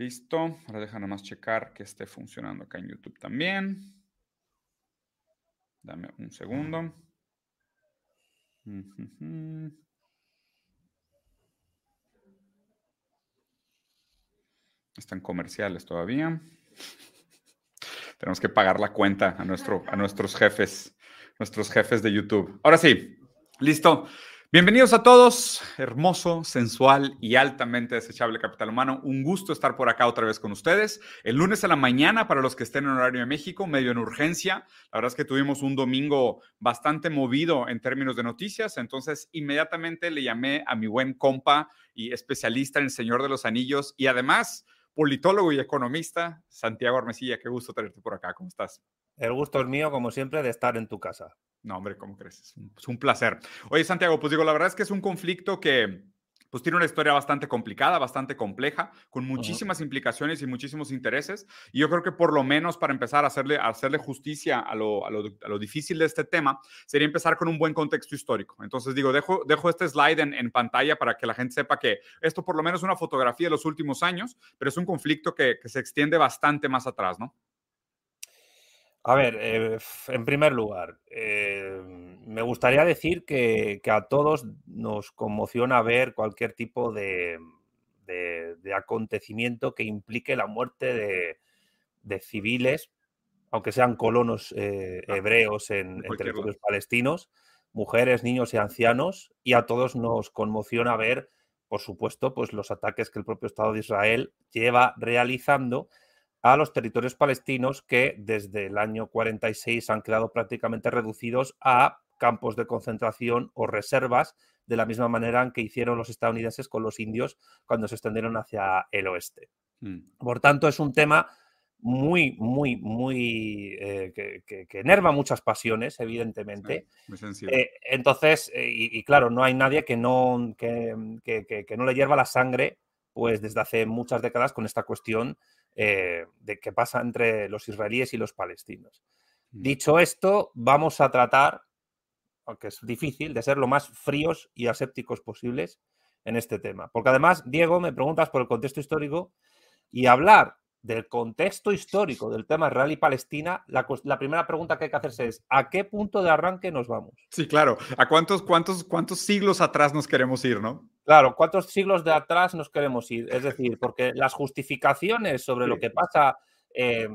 Listo. Ahora deja más checar que esté funcionando acá en YouTube también. Dame un segundo. Están comerciales todavía. Tenemos que pagar la cuenta a, nuestro, a nuestros jefes, nuestros jefes de YouTube. Ahora sí, listo. Bienvenidos a todos, hermoso, sensual y altamente desechable capital humano. Un gusto estar por acá otra vez con ustedes. El lunes a la mañana para los que estén en horario de México, medio en urgencia. La verdad es que tuvimos un domingo bastante movido en términos de noticias, entonces inmediatamente le llamé a mi buen compa y especialista en el Señor de los Anillos y además politólogo y economista, Santiago Armesilla. Qué gusto tenerte por acá. ¿Cómo estás? El gusto es mío, como siempre, de estar en tu casa. No, hombre, ¿cómo crees? Es un, placer. Oye, Santiago, pues digo, la verdad es que es un conflicto que pues tiene una historia bastante complicada, bastante compleja, con muchísimas implicaciones y muchísimos intereses. Y yo creo que por lo menos para empezar a hacerle, hacerle justicia a lo, a, lo, difícil de este tema, sería empezar con un buen contexto histórico. Entonces digo, dejo, dejo este slide en, en pantalla para que la gente sepa que esto por lo menos es una fotografía de los últimos años, pero es un conflicto que, que se extiende bastante más atrás, ¿no? A ver, eh, en primer lugar, eh, me gustaría decir que, a todos nos conmociona ver cualquier tipo de, acontecimiento que implique la muerte de, civiles, aunque sean colonos eh, hebreos en, en territorios palestinos, mujeres, niños y ancianos, y a todos nos conmociona ver, por supuesto, pues los ataques que el propio Estado de Israel lleva realizando a los territorios palestinos que desde el año 46 han quedado prácticamente reducidos a campos de concentración o reservas, de la misma manera en que hicieron los estadounidenses con los indios cuando se extendieron hacia el oeste. Mm. Por tanto, es un tema muy, muy, muy eh, que, enerva muchas pasiones, evidentemente. muy eh, entonces, eh, y, claro, no hay nadie que no, que, no le hierva la sangre, pues desde hace muchas décadas con esta cuestión eh, de qué pasa entre los israelíes y los palestinos. Dicho esto, vamos a tratar, aunque es difícil, de ser lo más fríos y asépticos posibles en este tema. Porque además, Diego, me preguntas por el contexto histórico y hablar del contexto histórico del tema Israel y Palestina, la, primera pregunta que hay que hacerse es ¿a qué punto de arranque nos vamos? Sí, claro. ¿A cuántos, cuántos, cuántos siglos atrás nos queremos ir, no? Claro, ¿cuántos siglos de atrás nos queremos ir? Es decir, porque las justificaciones sobre lo que pasa eh,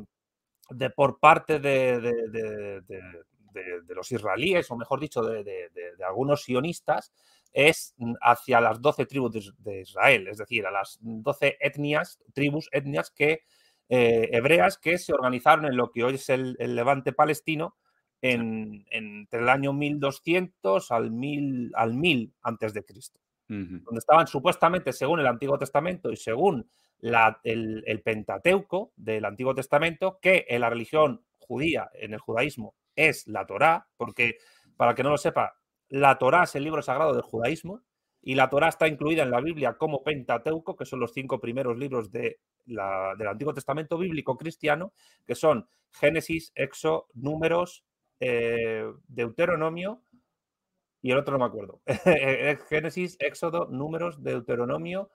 de, por parte de, de, los israelíes, o mejor dicho, de, algunos sionistas, es hacia las doce tribus de, Israel, es decir, a las doce etnias, tribus, etnias que, eh, hebreas que se organizaron en lo que hoy es el, levante palestino en, entre el año 1200 al 1000, al 1000 antes de Cristo, donde estaban supuestamente, según el Antiguo Testamento y según el, el, Pentateuco del Antiguo Testamento, que en la religión judía, en el judaísmo, es la Torá, porque para que no lo sepa, la Torá es el libro sagrado del judaísmo y la Torá está incluida en la Biblia como Pentateuco, que son los cinco primeros libros de del Antiguo Testamento bíblico cristiano, que son Génesis, Éxodo, Números, eh, Deuteronomio y el otro no me acuerdo. Génesis, Éxodo, Números, Deuteronomio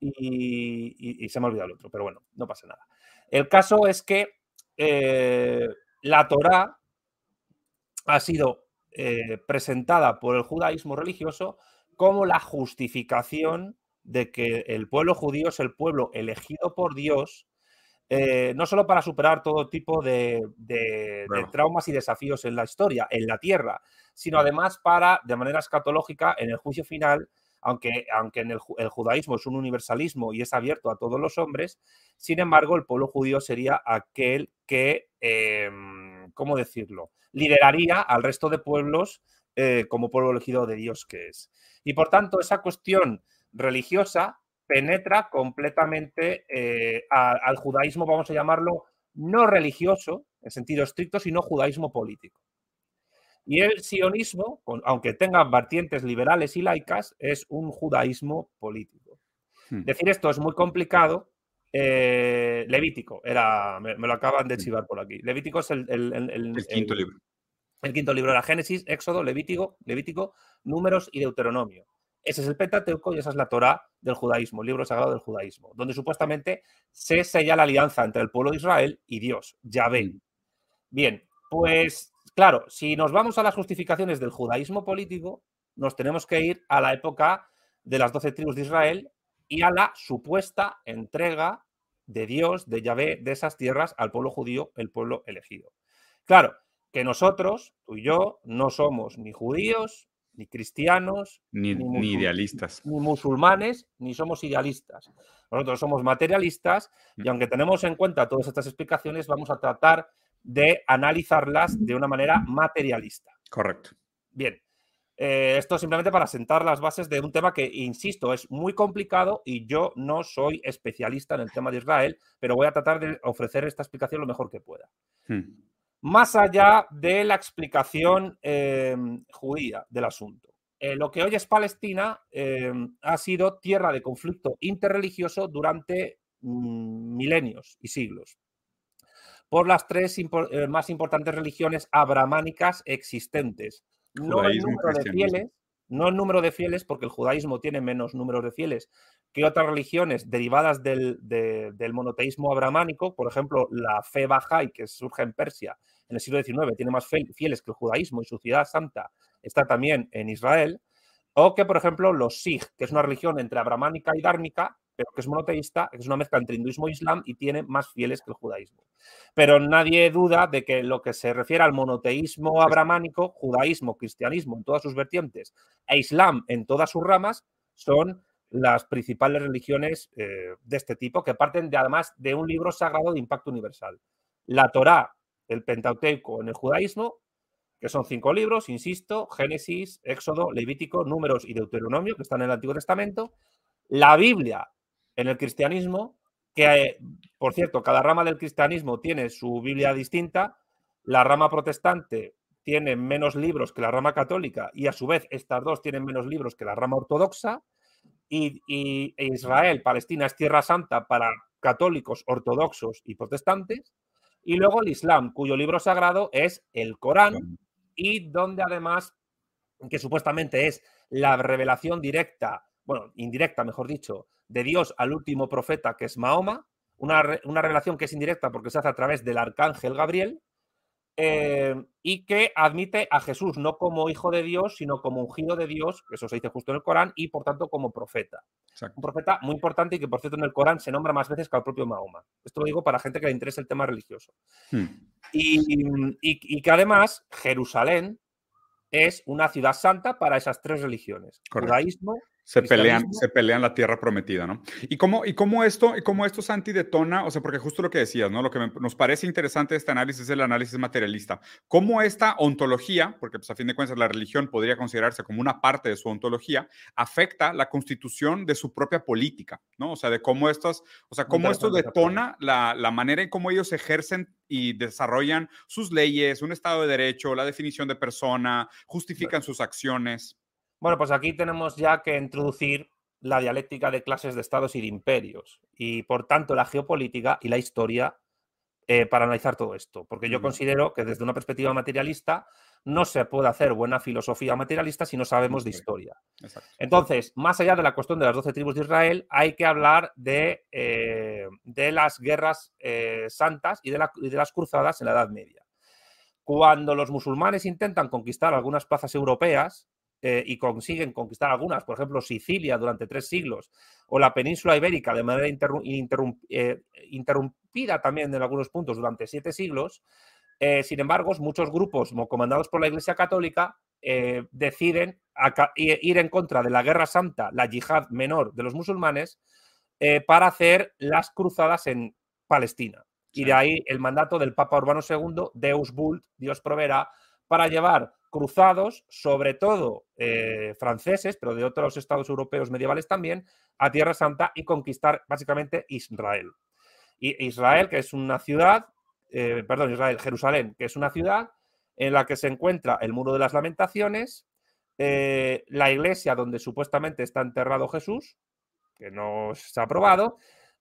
y, se me ha olvidado el otro, pero bueno, no pasa nada. El caso es que eh, la Torá ha sido eh, presentada por el judaísmo religioso como la justificación de que el pueblo judío es el pueblo elegido por Dios, eh, no solo para superar todo tipo de, traumas y desafíos en la historia, en la tierra, sino además para, de manera escatológica, en el juicio final, aunque, aunque en el, judaísmo es un universalismo y es abierto a todos los hombres, sin embargo, el pueblo judío sería aquel que, em, ¿cómo decirlo?, lideraría al resto de pueblos eh, como pueblo elegido de Dios que es. Y por tanto, esa cuestión religiosa penetra completamente eh, al judaísmo, vamos a llamarlo, no religioso, en sentido estricto, sino judaísmo político. Y el sionismo, aunque tenga vertientes liberales y laicas, es un judaísmo político. Hmm. Decir esto es muy complicado. Eh, Levítico, era, me, lo acaban de chivar por aquí. Levítico es el, el, quinto libro. El quinto libro era Génesis, Éxodo, Levítico, Levítico, Números y Deuteronomio. Ese es el Pentateuco y esa es la Torá del judaísmo, el libro sagrado del judaísmo, donde supuestamente se sella la alianza entre el pueblo de Israel y Dios, Yahvé. Bien, pues claro, si nos vamos a las justificaciones del judaísmo político, nos tenemos que ir a la época de las doce tribus de Israel y a la supuesta entrega de Dios, de Yahvé, de esas tierras al pueblo judío, el pueblo elegido. Claro, que nosotros, tú y yo, no somos ni judíos, ni cristianos, ni, idealistas. Ni musulmanes, ni somos idealistas. Nosotros somos materialistas y mm. aunque tenemos en cuenta todas estas explicaciones, vamos a tratar de analizarlas de una manera materialista. Correcto. Bien, eh, esto simplemente para sentar las bases de un tema que, insisto, es muy complicado y yo no soy especialista en el tema de Israel, pero voy a tratar de ofrecer esta explicación lo mejor que pueda. Hmm. Más allá de la explicación em, judía del asunto. Eh, lo que hoy es Palestina ha sido tierra de conflicto interreligioso durante mm, milenios y siglos por las tres eh, más importantes religiones abramánicas existentes, no el número de fieles, no el número de fieles, porque el judaísmo tiene menos números de fieles que otras religiones derivadas del, monoteísmo abramánico, por ejemplo, la fe Bahá'í, que surge en Persia en el siglo XIX, tiene más fieles que el judaísmo y su ciudad santa está también en Israel, o que, por ejemplo, los Sikh, que es una religión entre abramánica y dármica, pero que es monoteísta, que es una mezcla entre hinduismo e islam y tiene más fieles que el judaísmo. Pero nadie duda de que lo que se refiere al monoteísmo abramánico, judaísmo, cristianismo en todas sus vertientes e islam en todas sus ramas, son las principales religiones eh, de este tipo, que parten de, además de un libro sagrado de impacto universal. La Torá, el Pentateuco en el judaísmo, que son cinco libros, insisto, Génesis, Éxodo, Levítico, Números y Deuteronomio, que están en el Antiguo Testamento. La Biblia, en el cristianismo, que, por cierto, cada rama del cristianismo tiene su Biblia distinta, la rama protestante tiene menos libros que la rama católica y a su vez estas dos tienen menos libros que la rama ortodoxa y, e Israel, Palestina es tierra santa para católicos, ortodoxos y protestantes. Y luego el Islam, cuyo libro sagrado es el Corán. y donde además, que supuestamente es la revelación directa, bueno, indirecta, mejor dicho, de Dios al último profeta, que es Mahoma, una, relación que es indirecta porque se hace a través del arcángel Gabriel, eh, y que admite a Jesús no como hijo de Dios, sino como ungido de Dios, que eso se dice justo en el Corán, y por tanto como profeta. Un profeta muy importante y que por cierto en el Corán se nombra más veces que al propio Mahoma. Esto lo digo para gente que le interesa el tema religioso. Hmm. Y, que además Jerusalén es una ciudad santa para esas tres religiones, judaísmo, se pelean, se pelean la tierra prometida, ¿no? Y cómo, y cómo esto, y cómo esto Santi detona, o sea, porque justo lo que decías, ¿no? Lo que nos parece interesante de este análisis es el análisis materialista. Cómo esta ontología, porque pues a fin de cuentas la religión podría considerarse como una parte de su ontología, afecta la constitución de su propia política, ¿no? O sea, de cómo estas, o sea, cómo esto detona la, la manera en cómo ellos ejercen y desarrollan sus leyes, un estado de derecho, la definición de persona, justifican sus acciones. Bueno, pues aquí tenemos ya que introducir la dialéctica de clases de estados y de imperios, y por tanto la geopolítica y la historia eh, para analizar todo esto, porque yo considero que desde una perspectiva materialista no se puede hacer buena filosofía materialista si no sabemos de historia. Entonces, más allá de la cuestión de las doce tribus de Israel, hay que hablar de, eh, de las guerras eh, santas y de, y de las cruzadas en la Edad Media. Cuando los musulmanes intentan conquistar algunas plazas europeas, eh, y consiguen conquistar algunas, por ejemplo, Sicilia durante tres siglos, o la península ibérica de manera eh, interrumpida también en algunos puntos durante siete siglos, eh, sin embargo, muchos grupos comandados por la Iglesia Católica deciden ir en contra de la Guerra Santa, la yihad menor de los musulmanes, para hacer las cruzadas en Palestina. Y de ahí el mandato del Papa Urbano II, Deus Vult, Dios proveerá, para llevar cruzados, sobre todo eh, franceses, pero de otros estados europeos medievales también, a Tierra Santa y conquistar básicamente Israel. Y Israel, que es una ciudad, eh, perdón, Israel, Jerusalén, que es una ciudad en la que se encuentra el Muro de las Lamentaciones, eh, la iglesia donde supuestamente está enterrado Jesús, que no se ha probado,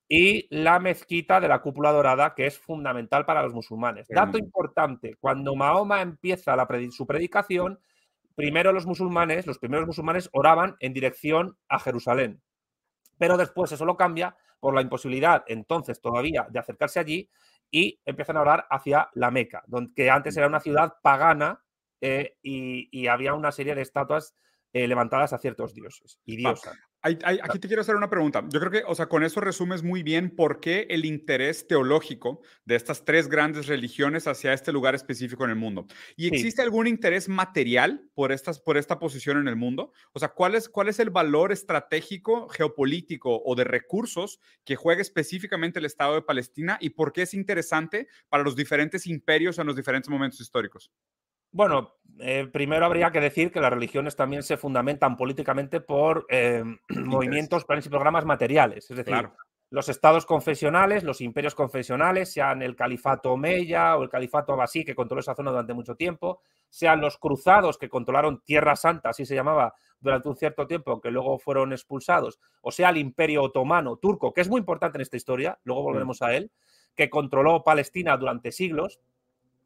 y la mezquita de la cúpula dorada, que es fundamental para los musulmanes. Dato importante, cuando Mahoma empieza su predicación, primero los musulmanes, los primeros musulmanes oraban en dirección a Jerusalén, pero después eso lo cambia por la imposibilidad entonces todavía de acercarse allí y empiezan a orar hacia la Meca, donde, que antes era una ciudad pagana eh, y, había una serie de estatuas eh, levantadas a ciertos dioses y diosas. Aquí te quiero hacer una pregunta. Yo creo que, o sea, con eso resumes muy bien por qué el interés teológico de estas tres grandes religiones hacia este lugar específico en el mundo. ¿Y existe algún interés material por, estas, por esta posición en el mundo? O sea, ¿cuál es, ¿cuál es el valor estratégico, geopolítico o de recursos que juega específicamente el Estado de Palestina y por qué es interesante para los diferentes imperios en los diferentes momentos históricos? Bueno, eh, primero habría que decir que las religiones también se fundamentan políticamente por eh, movimientos, planes y programas materiales. Es decir, los estados confesionales, los imperios confesionales, sean el califato Omeya o el califato Abasí, que controló esa zona durante mucho tiempo, sean los cruzados que controlaron Tierra Santa, así se llamaba, durante un cierto tiempo, que luego fueron expulsados, o sea el imperio otomano turco, que es muy importante en esta historia, luego volveremos a él, que controló Palestina durante siglos.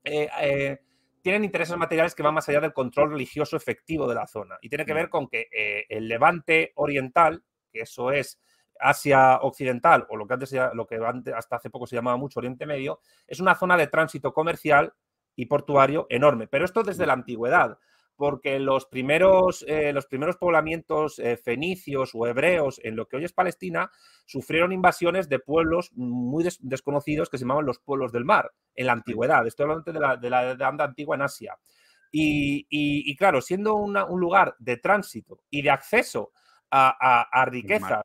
Eh, tienen intereses materiales que van más allá del control religioso efectivo de la zona. Y tiene que ver con que eh, el levante oriental, que eso es Asia Occidental, o lo que antes lo que hasta hace poco se llamaba mucho Oriente Medio, es una zona de tránsito comercial y portuario enorme. Pero esto desde la antigüedad porque los primeros, eh, los primeros poblamientos eh, fenicios o hebreos en lo que hoy es Palestina sufrieron invasiones de pueblos muy desconocidos que se llamaban los pueblos del mar en la antigüedad. Estoy hablando de la, de la edad antigua en Asia. Y, claro, siendo un lugar de tránsito y de acceso a, riquezas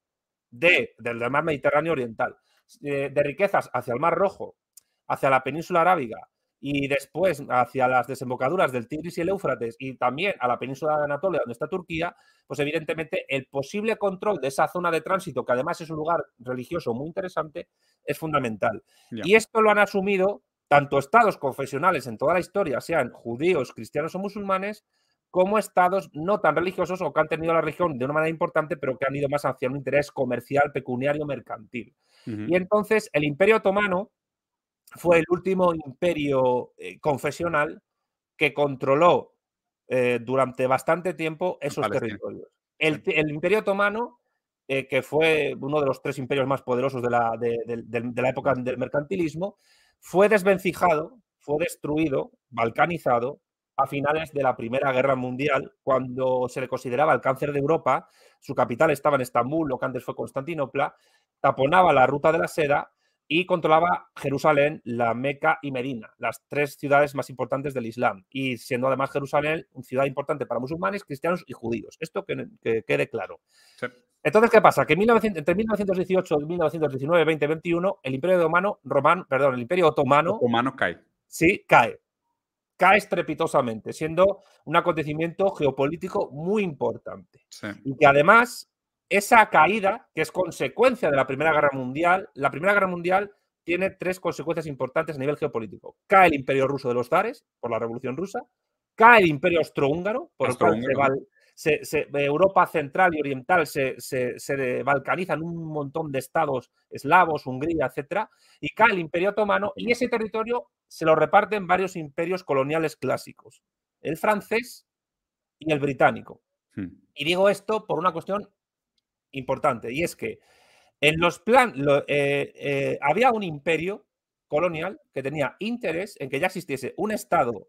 de, del mar Mediterráneo Oriental, eh, de riquezas hacia el Mar Rojo, hacia la península arábiga, y después hacia las desembocaduras del Tigris y el Éufrates y también a la península de Anatolia, donde está Turquía, pues evidentemente el posible control de esa zona de tránsito, que además es un lugar religioso muy interesante, es fundamental. Y esto lo han asumido tanto estados confesionales en toda la historia, sean judíos, cristianos o musulmanes, como estados no tan religiosos o que han tenido la religión de una manera importante, pero que han ido más hacia un interés comercial, pecuniario, mercantil. Y entonces el Imperio Otomano, fue el último imperio eh, confesional que controló eh, durante bastante tiempo esos territorios. El, imperio otomano, eh, que fue uno de los tres imperios más poderosos de la, de la época del mercantilismo, fue desvencijado, fue destruido, balcanizado a finales de la Primera Guerra Mundial, cuando se le consideraba el cáncer de Europa, su capital estaba en Estambul, lo que antes fue Constantinopla, taponaba la ruta de la seda y controlaba Jerusalén, la Meca y Medina, las tres ciudades más importantes del Islam, y siendo además Jerusalén una ciudad importante para musulmanes, cristianos y judíos. Esto que, quede claro. Entonces, ¿qué pasa? Que entre 1918 y 1919, 20, 21, el Imperio Otomano, Román, perdón, el Imperio Otomano, Otomano cae. Sí, cae. Cae estrepitosamente, siendo un acontecimiento geopolítico muy importante. Y que además esa caída, que es consecuencia de la Primera Guerra Mundial, la Primera Guerra Mundial tiene tres consecuencias importantes a nivel geopolítico. Cae el imperio ruso de los zares por la Revolución Rusa, cae el imperio austrohúngaro, por lo cual Europa central y oriental se, se, balcanizan un montón de estados eslavos, Hungría, etc. Y cae el imperio otomano y ese territorio se lo reparten varios imperios coloniales clásicos, el francés y el británico. Hmm. Y digo esto por una cuestión importante, y es que en los planes eh, eh, había un imperio colonial que tenía interés en que ya existiese un Estado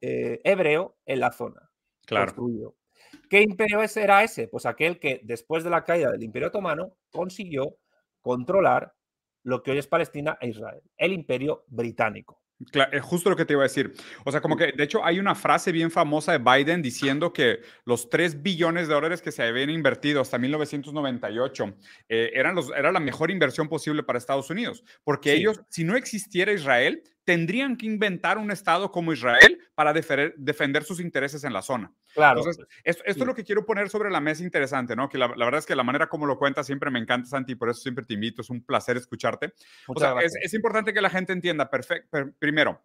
eh, hebreo en la zona. Claro. ¿Qué imperio ese era ese? Pues aquel que después de la caída del Imperio Otomano consiguió controlar lo que hoy es Palestina e Israel, el Imperio Británico. Claro, es justo lo que te iba a decir. O sea, como que, de hecho, hay una frase bien famosa de Biden diciendo que los 3 billones de dólares que se habían invertido hasta 1998 eh, eran los, era la mejor inversión posible para Estados Unidos, porque ellos, si no existiera Israel, tendrían que inventar un Estado como Israel para defender, sus intereses en la zona. Claro. Entonces, esto, es lo que quiero poner sobre la mesa interesante, ¿no? Que la, verdad es que la manera como lo cuentas siempre me encanta, Santi, por eso siempre te invito, es un placer escucharte. o sea, es, importante que la gente entienda, perfecto, primero,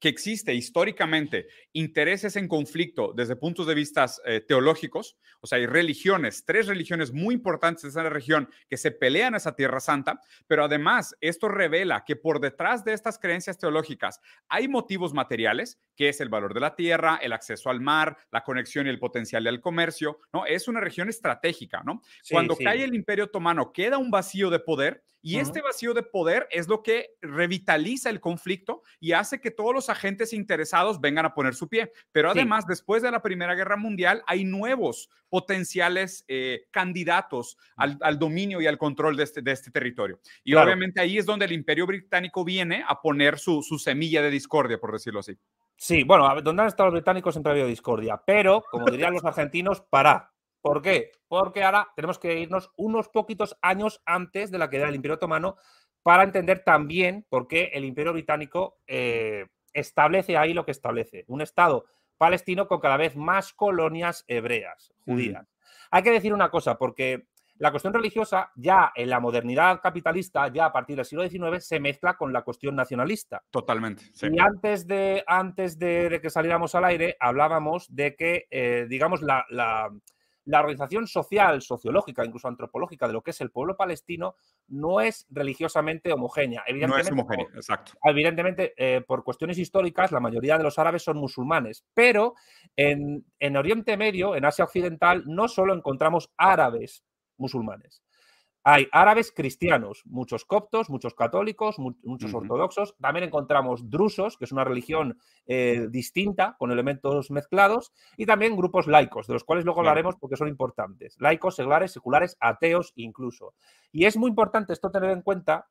que existe históricamente intereses en conflicto desde puntos de vista eh, teológicos, o sea, hay religiones, tres religiones muy importantes en esa región que se pelean a esa Tierra Santa, pero además esto revela que por detrás de estas creencias teológicas hay motivos materiales, que es el valor de la tierra, el acceso al mar, la conexión y el potencial del comercio, ¿no? Es una región estratégica, ¿no? Cuando cae el Imperio Otomano, queda un vacío de poder y este vacío de poder es lo que revitaliza el conflicto y hace que todos los agentes interesados vengan a poner su pie. Pero además, después de la Primera Guerra Mundial, hay nuevos potenciales eh, candidatos al, dominio y al control de este, de este territorio. Y obviamente ahí es donde el Imperio Británico viene a poner su, su semilla de discordia, por decirlo así. Sí, bueno, donde han estado los británicos siempre ha habido discordia, pero, como dirían los argentinos, para. ¿Por qué? Porque ahora tenemos que irnos unos poquitos años antes de la queda del Imperio Otomano para entender también por qué el Imperio Británico eh, establece ahí lo que establece. Un Estado palestino con cada vez más colonias hebreas, judías. Hay que decir una cosa, porque la cuestión religiosa ya en la modernidad capitalista, ya a partir del siglo XIX, se mezcla con la cuestión nacionalista. Totalmente. Y antes, de, antes de, que saliéramos al aire, hablábamos de que, eh, digamos, la la organización social, sociológica, incluso antropológica de lo que es el pueblo palestino no es religiosamente homogénea. Evidentemente, no es homogénea, exacto. Evidentemente, eh, por cuestiones históricas, la mayoría de los árabes son musulmanes, pero en, en Oriente Medio, en Asia Occidental, no solo encontramos árabes musulmanes, hay árabes cristianos, muchos coptos, muchos católicos, muchos ortodoxos. También encontramos drusos, que es una religión eh, distinta, con elementos mezclados, y también grupos laicos, de los cuales luego hablaremos porque son importantes. Laicos, seglares, seculares, ateos incluso. Y es muy importante esto tener en cuenta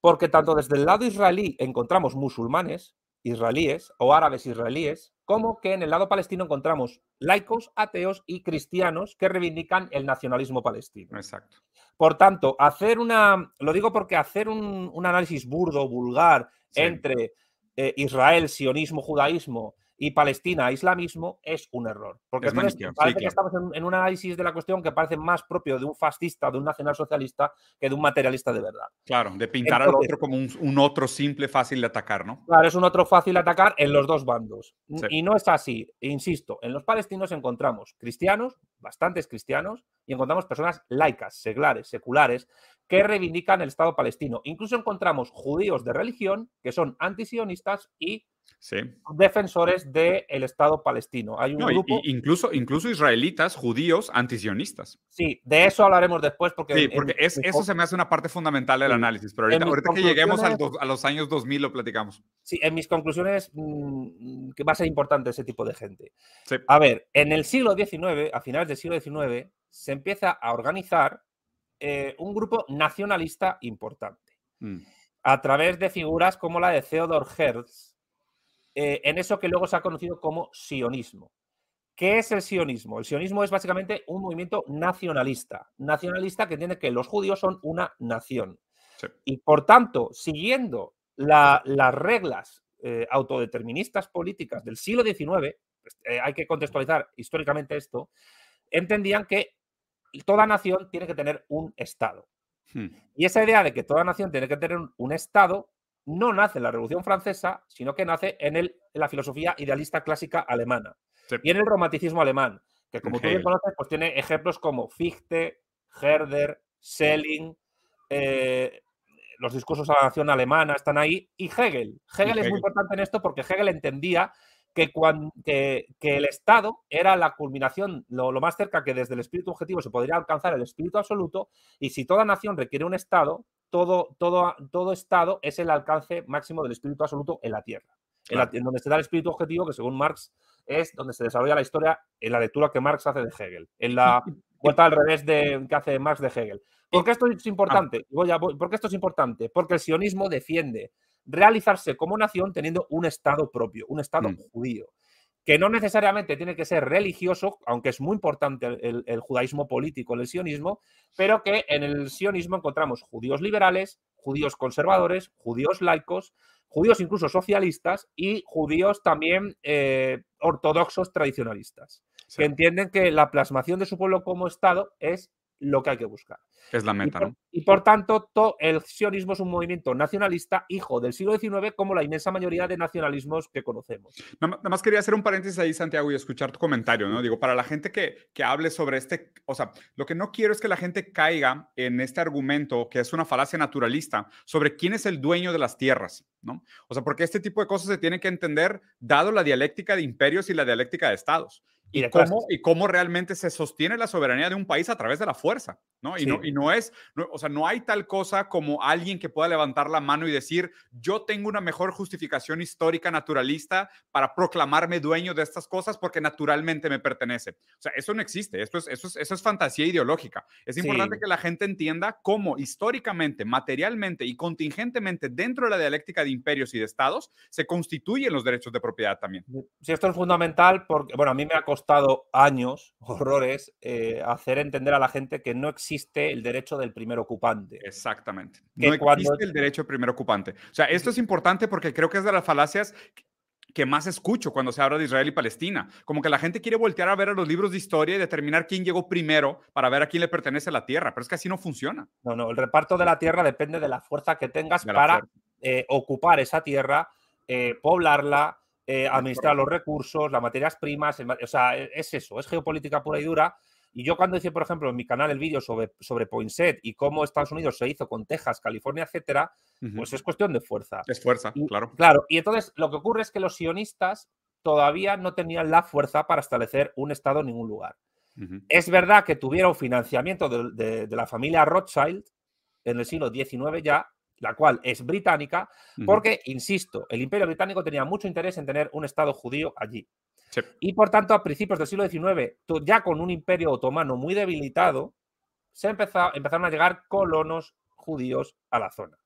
porque tanto desde el lado israelí encontramos musulmanes, israelíes o árabes israelíes, como que en el lado palestino encontramos laicos, ateos y cristianos que reivindican el nacionalismo palestino. Exacto. Por tanto, hacer una, lo digo porque hacer un, análisis burdo, vulgar, entre eh, Israel, sionismo, judaísmo y Palestina islamismo es un error. Porque parece que estamos en, un análisis de la cuestión que parece más propio de un fascista, de un nacionalsocialista, que de un materialista de verdad. Claro, de pintar al otro como un, otro simple fácil de atacar, ¿no? Claro, es un otro fácil de atacar en los dos bandos. Y no es así. Insisto, en los palestinos encontramos cristianos, bastantes cristianos, y encontramos personas laicas, seglares, seculares, que reivindican el Estado palestino. Incluso encontramos judíos de religión que son antisionistas y defensores del Estado palestino. Hay un grupo... incluso, incluso israelitas, judíos, antisionistas. Sí, de eso hablaremos después. Porque sí, porque eso se me hace una parte fundamental del análisis, pero ahorita, que lleguemos a los años 2000 lo platicamos. Sí, en mis conclusiones mm, que va a ser importante ese tipo de gente. A ver, en el siglo XIX, a finales del siglo XIX, se empieza a organizar eh, un grupo nacionalista importante. Mm. A través de figuras como la de Theodor Herz, eh, en eso que luego se ha conocido como sionismo. ¿Qué es el sionismo? El sionismo es básicamente un movimiento nacionalista, nacionalista que entiende que los judíos son una nación. Y por tanto, siguiendo las reglas eh, autodeterministas políticas del siglo XIX, pues, eh, hay que contextualizar históricamente esto, entendían que toda nación tiene que tener un Estado. Hmm. Y esa idea de que toda nación tiene que tener un Estado no nace en la Revolución Francesa, sino que nace en, el, la filosofía idealista clásica alemana y en el romanticismo alemán, que como tú bien conoces, pues tiene ejemplos como Fichte, Herder, Schelling, eh, los discursos a la nación alemana están ahí, y Hegel. Hegel, es muy importante en esto porque Hegel entendía que, cuando, que, el Estado era la culminación, lo, lo, más cerca que desde el espíritu objetivo se podría alcanzar el espíritu absoluto, y si toda nación requiere un Estado, todo, todo, todo Estado es el alcance máximo del espíritu absoluto en la Tierra. En, donde se da el espíritu objetivo, que según Marx es donde se desarrolla la historia en la lectura que Marx hace de Hegel, en la vuelta al revés de, que hace Marx de Hegel. ¿Por qué esto es importante? Voy a, ¿Por qué esto es importante? Porque el sionismo defiende realizarse como nación teniendo un Estado propio, un Estado mm. judío que no necesariamente tiene que ser religioso, aunque es muy importante el, judaísmo político, el sionismo, pero que en el sionismo encontramos judíos liberales, judíos conservadores, judíos laicos, judíos incluso socialistas y judíos también eh, ortodoxos tradicionalistas, que entienden que la plasmación de su pueblo como Estado es lo que hay que buscar. Es la meta, y por, ¿no? Y por tanto, el sionismo es un movimiento nacionalista, hijo del siglo XIX, como la inmensa mayoría de nacionalismos que conocemos. Nada más quería hacer un paréntesis ahí, Santiago, y escuchar tu comentario, ¿no? Digo, para la gente que, que hable sobre este, o sea, lo que no quiero es que la gente caiga en este argumento que es una falacia naturalista sobre quién es el dueño de las tierras, ¿no? O sea, porque este tipo de cosas se tiene que entender dado la dialéctica de imperios y la dialéctica de estados. Y, y cómo, y cómo realmente se sostiene la soberanía de un país a través de la fuerza, ¿no? Y, sí. no, y no es, no, o sea, no hay tal cosa como alguien que pueda levantar la mano y decir, yo tengo una mejor justificación histórica naturalista para proclamarme dueño de estas cosas porque naturalmente me pertenece. O sea, eso no existe, eso es, eso es, eso es fantasía ideológica. Es importante sí. que la gente entienda cómo históricamente, materialmente y contingentemente dentro de la dialéctica de imperios y de estados se constituyen los derechos de propiedad también. Sí, esto es fundamental porque, bueno, a mí me ha costado años, horrores, eh, hacer entender a la gente que no existe el derecho del primer ocupante. Exactamente. Que no cuando... existe el derecho del primer ocupante. O sea, esto es importante porque creo que es de las falacias que más escucho cuando se habla de Israel y Palestina. Como que la gente quiere voltear a ver a los libros de historia y determinar quién llegó primero para ver a quién le pertenece la tierra, pero es que así no funciona. No, no, el reparto de la tierra depende de la fuerza que tengas para eh, ocupar esa tierra, eh, poblarla, eh, administrar los recursos, las materias primas, el, o sea, es eso, es geopolítica pura y dura. Y yo cuando hice, por ejemplo, en mi canal el vídeo sobre, sobre Poinsett y cómo Estados Unidos se hizo con Texas, California, etcétera, uh -huh. pues es cuestión de fuerza. Es fuerza, y, claro. Claro, y entonces lo que ocurre es que los sionistas todavía no tenían la fuerza para establecer un Estado en ningún lugar. Uh -huh. Es verdad que tuvieron financiamiento de, de, de, la familia Rothschild en el siglo XIX ya, la cual es británica, uh -huh. porque, insisto, el imperio británico tenía mucho interés en tener un Estado judío allí. Sí. Y por tanto, a principios del siglo XIX, ya con un imperio otomano muy debilitado, se empezó, empezaron a llegar colonos judíos a la zona.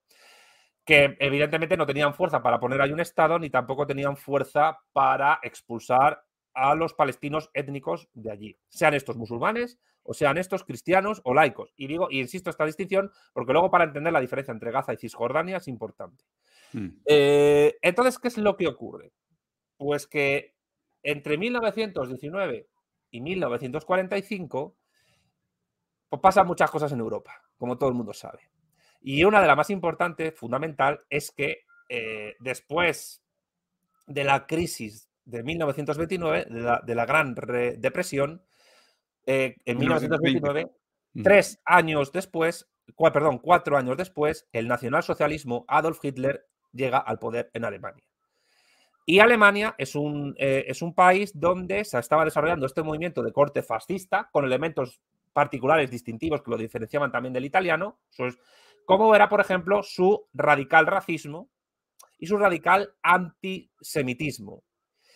Que evidentemente no tenían fuerza para poner ahí un Estado, ni tampoco tenían fuerza para expulsar a los palestinos étnicos de allí, sean estos musulmanes o sean estos cristianos o laicos. Y digo, y insisto esta distinción, porque luego para entender la diferencia entre Gaza y Cisjordania es importante. Mm. Eh, entonces, ¿qué es lo que ocurre? Pues que entre 1919 y 1945 pues pasan muchas cosas en Europa, como todo el mundo sabe. Y una de las más importantes, fundamental, es que eh, después de la crisis de 1929, de la, de la Gran Re Depresión, eh, en 1929, tres años después, cu perdón, cuatro años después, el nacionalsocialismo Adolf Hitler llega al poder en Alemania. Y Alemania es un, eh, es un país donde se estaba desarrollando este movimiento de corte fascista con elementos particulares distintivos que lo diferenciaban también del italiano, como era, por ejemplo, su radical racismo y su radical antisemitismo.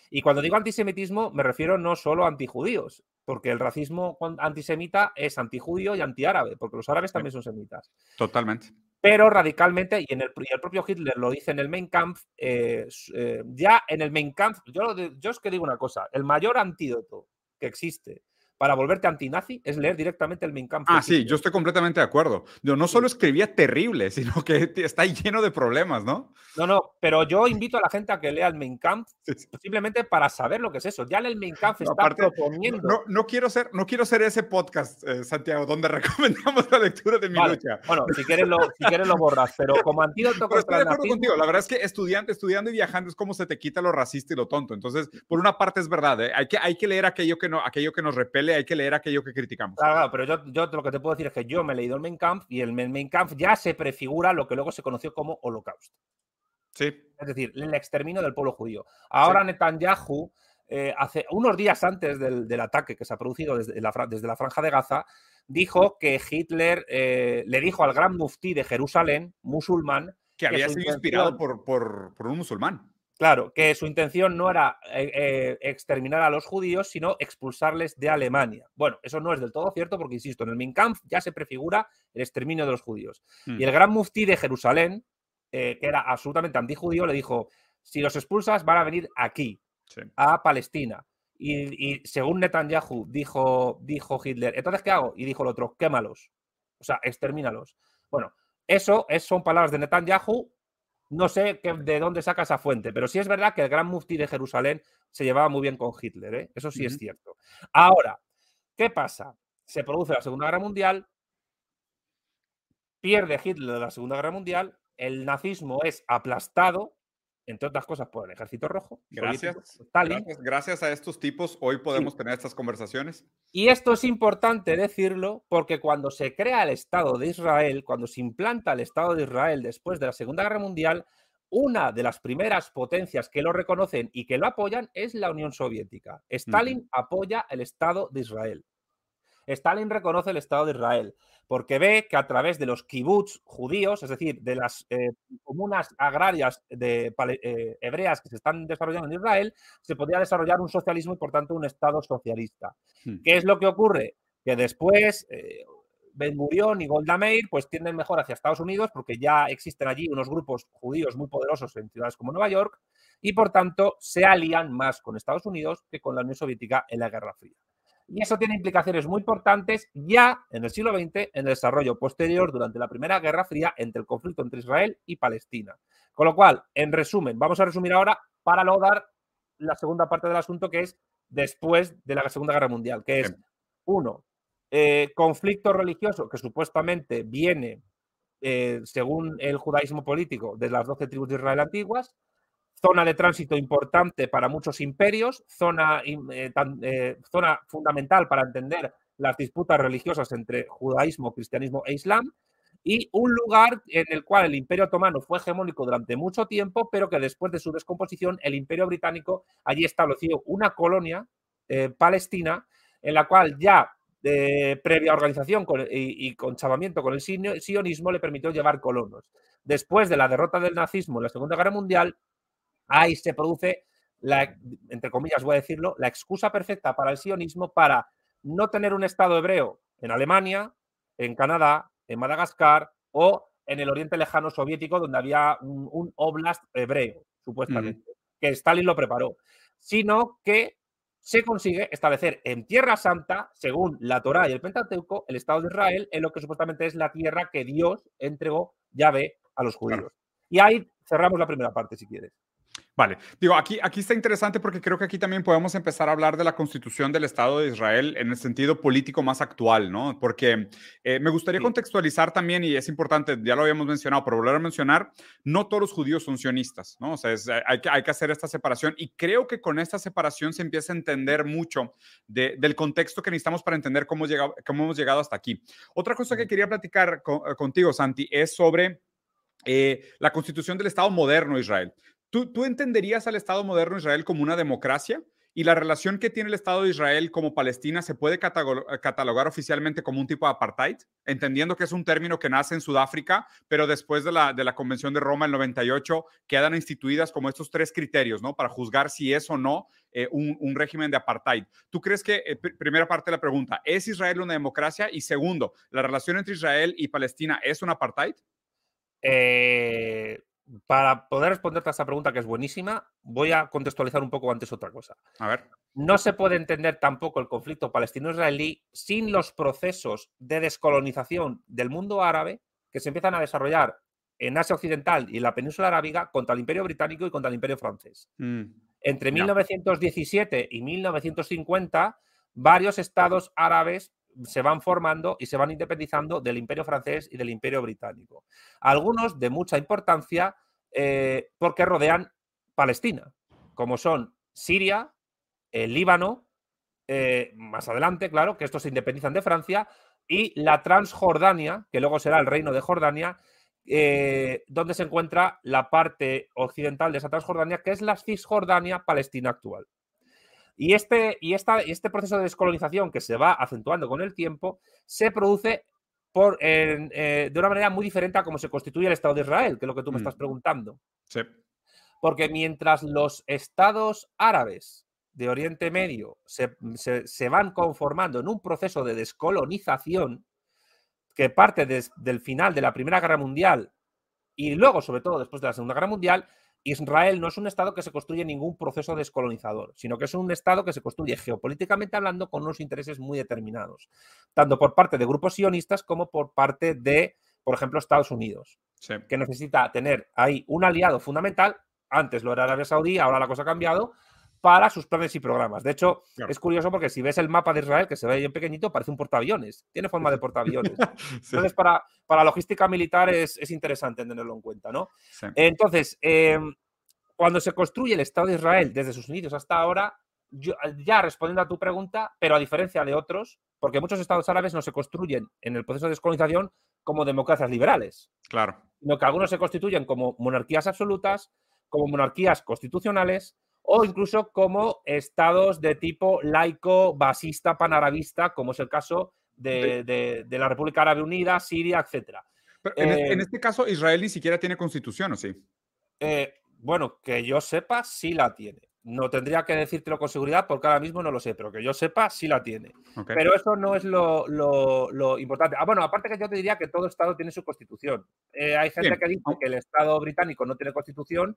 Y cuando digo antisemitismo me refiero no solo a antijudíos, porque el racismo antisemita es antijudío y antiárabe, porque los árabes también son semitas. Totalmente. Pero radicalmente, y, en el, y el propio Hitler lo dice en el Mein Kampf, eh, eh, ya en el Mein Kampf, yo, yo es que digo una cosa, el mayor antídoto que existe para volverte antinazi es leer directamente el Mein Kampf. Ah, sí, yo estoy completamente de acuerdo. Yo no solo escribía terrible, sino que está lleno de problemas, ¿no? No, no, pero yo invito a la gente a que lea el Mein Kampf sí, sí. simplemente para saber lo que es eso. Ya el Mein Kampf no, está aparte, proponiendo. No, no, quiero ser, no quiero ser ese podcast, eh, Santiago, donde recomendamos la lectura de mi vale. lucha. Bueno, si quieres, lo, si quieres lo borras, pero como antídoto pero estoy de acuerdo contigo. La verdad es que estudiante, estudiando y viajando es como se te quita lo racista y lo tonto. Entonces, por una parte es verdad, ¿eh? hay, que, hay que leer aquello que, no, aquello que nos repele, hay que leer aquello que criticamos. Claro, claro pero yo, yo, lo que te puedo decir es que yo me he leído el Mein Kampf y el Mein Kampf ya se prefigura lo que luego se conoció como Holocausto. Sí. Es decir, el exterminio del pueblo judío. Ahora sí. Netanyahu, eh, hace unos días antes del, del, ataque que se ha producido desde la, desde la franja de Gaza, dijo que Hitler eh, le dijo al gran muftí de Jerusalén, musulmán, que, que había sido inspirado por, por, por un musulmán. Claro, que su intención no era eh, eh, exterminar a los judíos, sino expulsarles de Alemania. Bueno, eso no es del todo cierto porque, insisto, en el Mein Kampf ya se prefigura el exterminio de los judíos. Mm. Y el gran muftí de Jerusalén, eh, que era absolutamente antijudío, le dijo, si los expulsas van a venir aquí, sí. a Palestina. Y, y, según Netanyahu dijo, dijo Hitler, entonces, ¿qué hago? Y dijo el otro, quémalos. O sea, extermínalos. Bueno, eso es, son palabras de Netanyahu no sé que, de dónde saca esa fuente, pero sí es verdad que el gran mufti de Jerusalén se llevaba muy bien con Hitler, ¿eh? eso sí uh -huh. es cierto. Ahora, ¿qué pasa? Se produce la Segunda Guerra Mundial pierde Hitler la Segunda Guerra Mundial, el nazismo es aplastado, entre otras cosas, por el Ejército Rojo. Gracias. Gracias, gracias, a estos tipos, hoy podemos tener estas conversaciones. Y esto es importante decirlo porque cuando se crea el Estado de Israel, cuando se implanta el Estado de Israel después de la Segunda Guerra Mundial, una de las primeras potencias que lo reconocen y que lo apoyan es la Unión Soviética. Stalin apoya el Estado de Israel. Stalin reconoce el Estado de Israel porque ve que a través de los kibbutz judíos, es decir, de las eh, comunas agrarias de, eh, hebreas que se están desarrollando en Israel, se podría desarrollar un socialismo y por tanto un Estado socialista. Hmm. ¿Qué es lo que ocurre? Que después eh, Ben Gurion y Golda Meir pues tienden mejor hacia Estados Unidos porque ya existen allí unos grupos judíos muy poderosos en ciudades como Nueva York y por tanto se alían más con Estados Unidos que con la Unión Soviética en la Guerra Fría. Y eso tiene implicaciones muy importantes ya en el siglo XX, en el desarrollo posterior durante la Primera Guerra Fría entre el conflicto entre Israel y Palestina. Con lo cual, en resumen, vamos a resumir ahora para luego dar la segunda parte del asunto que es después de la Segunda Guerra Mundial, que es, uno, eh, conflicto religioso que supuestamente viene, eh, según el judaísmo político, de las doce tribus de Israel antiguas, zona de tránsito importante para muchos imperios, zona, eh, eh, zona fundamental para entender las disputas religiosas entre judaísmo, cristianismo e islam, y un lugar en el cual el imperio otomano fue hegemónico durante mucho tiempo, pero que después de su descomposición, el imperio británico allí estableció una colonia eh, palestina en la cual ya de previa organización y, y, con el sionismo le permitió llevar colonos. Después de la derrota del nazismo en la Segunda Guerra Mundial, ahí se produce, la, entre comillas voy a decirlo, la excusa perfecta para el sionismo para no tener un Estado hebreo en Alemania, en Canadá, en Madagascar o en el Oriente Lejano soviético, donde había un, oblast hebreo, supuestamente, que Stalin lo preparó, sino que se consigue establecer en Tierra Santa, según la Torá y el Pentateuco, el Estado de Israel, en lo que supuestamente es la tierra que Dios entregó, ve a los judíos. Y ahí cerramos la primera parte, si quieres. Vale, digo, aquí, aquí está interesante porque creo que aquí también podemos empezar a hablar de la constitución del Estado de Israel en el sentido político más actual, ¿no? Porque eh, me gustaría contextualizar también, y es importante, ya lo habíamos mencionado, pero volver a mencionar, no todos los judíos son sionistas, ¿no? O sea, hay, que, hay que hacer esta separación y creo que con esta separación se empieza a entender mucho del contexto que necesitamos para entender cómo, cómo hemos llegado hasta aquí. Otra cosa que quería platicar contigo, Santi, es sobre... Eh, la constitución del Estado moderno de Israel. ¿Tú, entenderías al Estado moderno de Israel como una democracia? ¿Y la relación que tiene el Estado de Israel como Palestina se puede catalogar oficialmente como un tipo de apartheid? Entendiendo que es un término que nace en Sudáfrica, pero después de la, de la Convención de Roma en 98 quedan instituidas como estos tres criterios, ¿no? Para juzgar si es o no eh, un, régimen de apartheid. ¿Tú crees que, eh, primera parte de la pregunta, ¿es Israel una democracia? Y segundo, ¿la relación entre Israel y Palestina es un apartheid? Eh, para poder responderte a esta pregunta, que es buenísima, voy a contextualizar un poco antes otra cosa. A ver. No se puede entender tampoco el conflicto palestino-israelí sin los procesos de descolonización del mundo árabe que se empiezan a desarrollar en Asia Occidental y en la península arábiga contra el Imperio Británico y contra el Imperio Francés. Mm. Entre 1917 y 1950, varios estados árabes se van formando y se van independizando del imperio francés y del imperio británico. Algunos de mucha importancia eh, porque rodean Palestina, como son Siria, el Líbano, eh, más adelante, claro, que estos se independizan de Francia, y la Transjordania, que luego será el reino de Jordania, eh, donde se encuentra la parte occidental de esa Transjordania, que es la Cisjordania palestina actual. Y este, y este proceso de descolonización que se va acentuando con el tiempo se produce por, eh, de una manera muy diferente a cómo se constituye el Estado de Israel, que es lo que tú me estás mm. preguntando. Sí. Porque mientras los estados árabes de Oriente Medio se, se, van conformando en un proceso de descolonización que parte desde el final de la Primera Guerra Mundial y luego, sobre todo, después de la Segunda Guerra Mundial, Israel no es un Estado que se construye en ningún proceso descolonizador, sino que es un Estado que se construye geopolíticamente hablando con unos intereses muy determinados, tanto por parte de grupos sionistas como por parte de, por ejemplo, Estados Unidos, que necesita tener ahí un aliado fundamental, antes lo era Arabia Saudí, ahora la cosa ha cambiado, para sus planes y programas. De hecho, es curioso porque si ves el mapa de Israel, que se ve bien pequeñito, parece un portaaviones. Tiene forma de portaaviones. Entonces, para, para logística militar es, interesante tenerlo en cuenta, ¿no? Entonces, em, cuando se construye el Estado de Israel desde sus inicios hasta ahora, ya respondiendo a tu pregunta, pero a diferencia de otros, porque muchos estados árabes no se construyen en el proceso de descolonización como democracias liberales. Claro. Sino que algunos se constituyen como monarquías absolutas, como monarquías constitucionales o incluso como estados de tipo laico, basista, panarabista, como es el caso de, la República Árabe Unida, Siria, etc. en, eh, este caso, Israel ni siquiera tiene constitución, ¿o sí? Eh, bueno, que yo sepa, sí la tiene. No tendría que decírtelo con seguridad porque ahora mismo no lo sé, pero que yo sepa, sí la tiene. Pero eso no es lo, importante. Ah, bueno, aparte que yo te diría que todo Estado tiene su constitución. Eh, hay gente que dice que el Estado británico no tiene constitución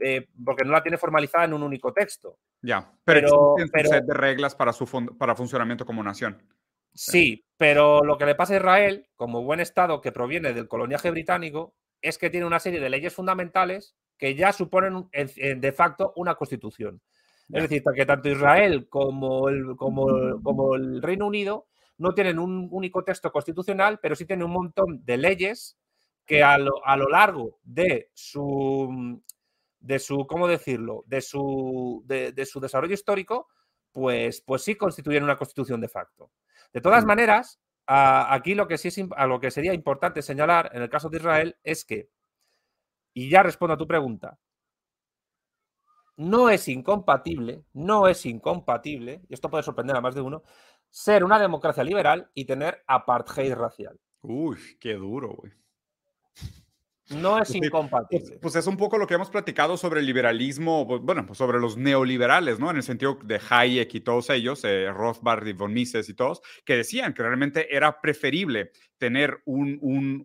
eh, porque no la tiene formalizada en un único texto. Ya, pero, existe un set de reglas para su para funcionamiento como nación. Sí, pero lo que le pasa a Israel, como buen Estado que proviene del coloniaje británico, es que tiene una serie de leyes fundamentales que ya suponen de facto una constitución. Es decir, que tanto Israel como el, como, como el Reino Unido no tienen un único texto constitucional, pero sí tienen un montón de leyes que a lo, largo de su, de su, ¿cómo decirlo?, de su, de, su desarrollo histórico, pues, pues sí constituyen una constitución de facto. De todas mm. maneras, aquí lo que, sí es, a lo que sería importante señalar en el caso de Israel es que y ya respondo a tu pregunta. No es incompatible, no es incompatible, y esto puede sorprender a más de uno, ser una democracia liberal y tener apartheid racial. Uy, qué duro, güey. No es pues incompatible. Pues, pues, es un poco lo que hemos platicado sobre el liberalismo, bueno, pues sobre los neoliberales, ¿no? En el sentido de Hayek y todos ellos, eh, Rothbard y von Mises y todos, que decían que realmente era preferible tener un,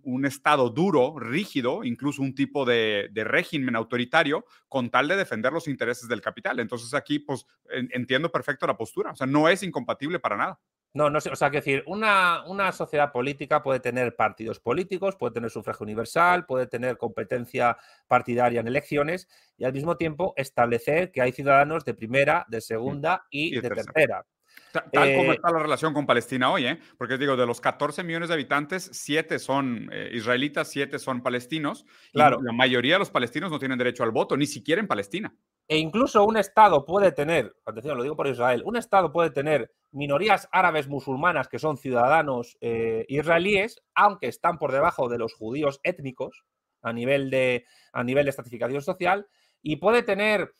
un, Estado duro, rígido, incluso un tipo de, de, régimen autoritario, con tal de defender los intereses del capital. Entonces aquí, pues, entiendo perfecto la postura. O sea, no es incompatible para nada. No, no sé, o sea, que decir, una, una, sociedad política puede tener partidos políticos, puede tener sufragio universal, puede tener competencia partidaria en elecciones y al mismo tiempo establecer que hay ciudadanos de primera, de segunda y, de, tercera. Tal, como eh, está la relación con Palestina hoy, ¿eh? porque digo, de los 14 millones de habitantes, 7 son eh, israelitas, 7 son palestinos. Claro. la mayoría de los palestinos no tienen derecho al voto, ni siquiera en Palestina. E incluso un Estado puede tener, atención, lo digo por Israel, un Estado puede tener minorías árabes musulmanas que son ciudadanos eh, israelíes, aunque están por debajo de los judíos étnicos a nivel de, a nivel de estratificación social, y puede tener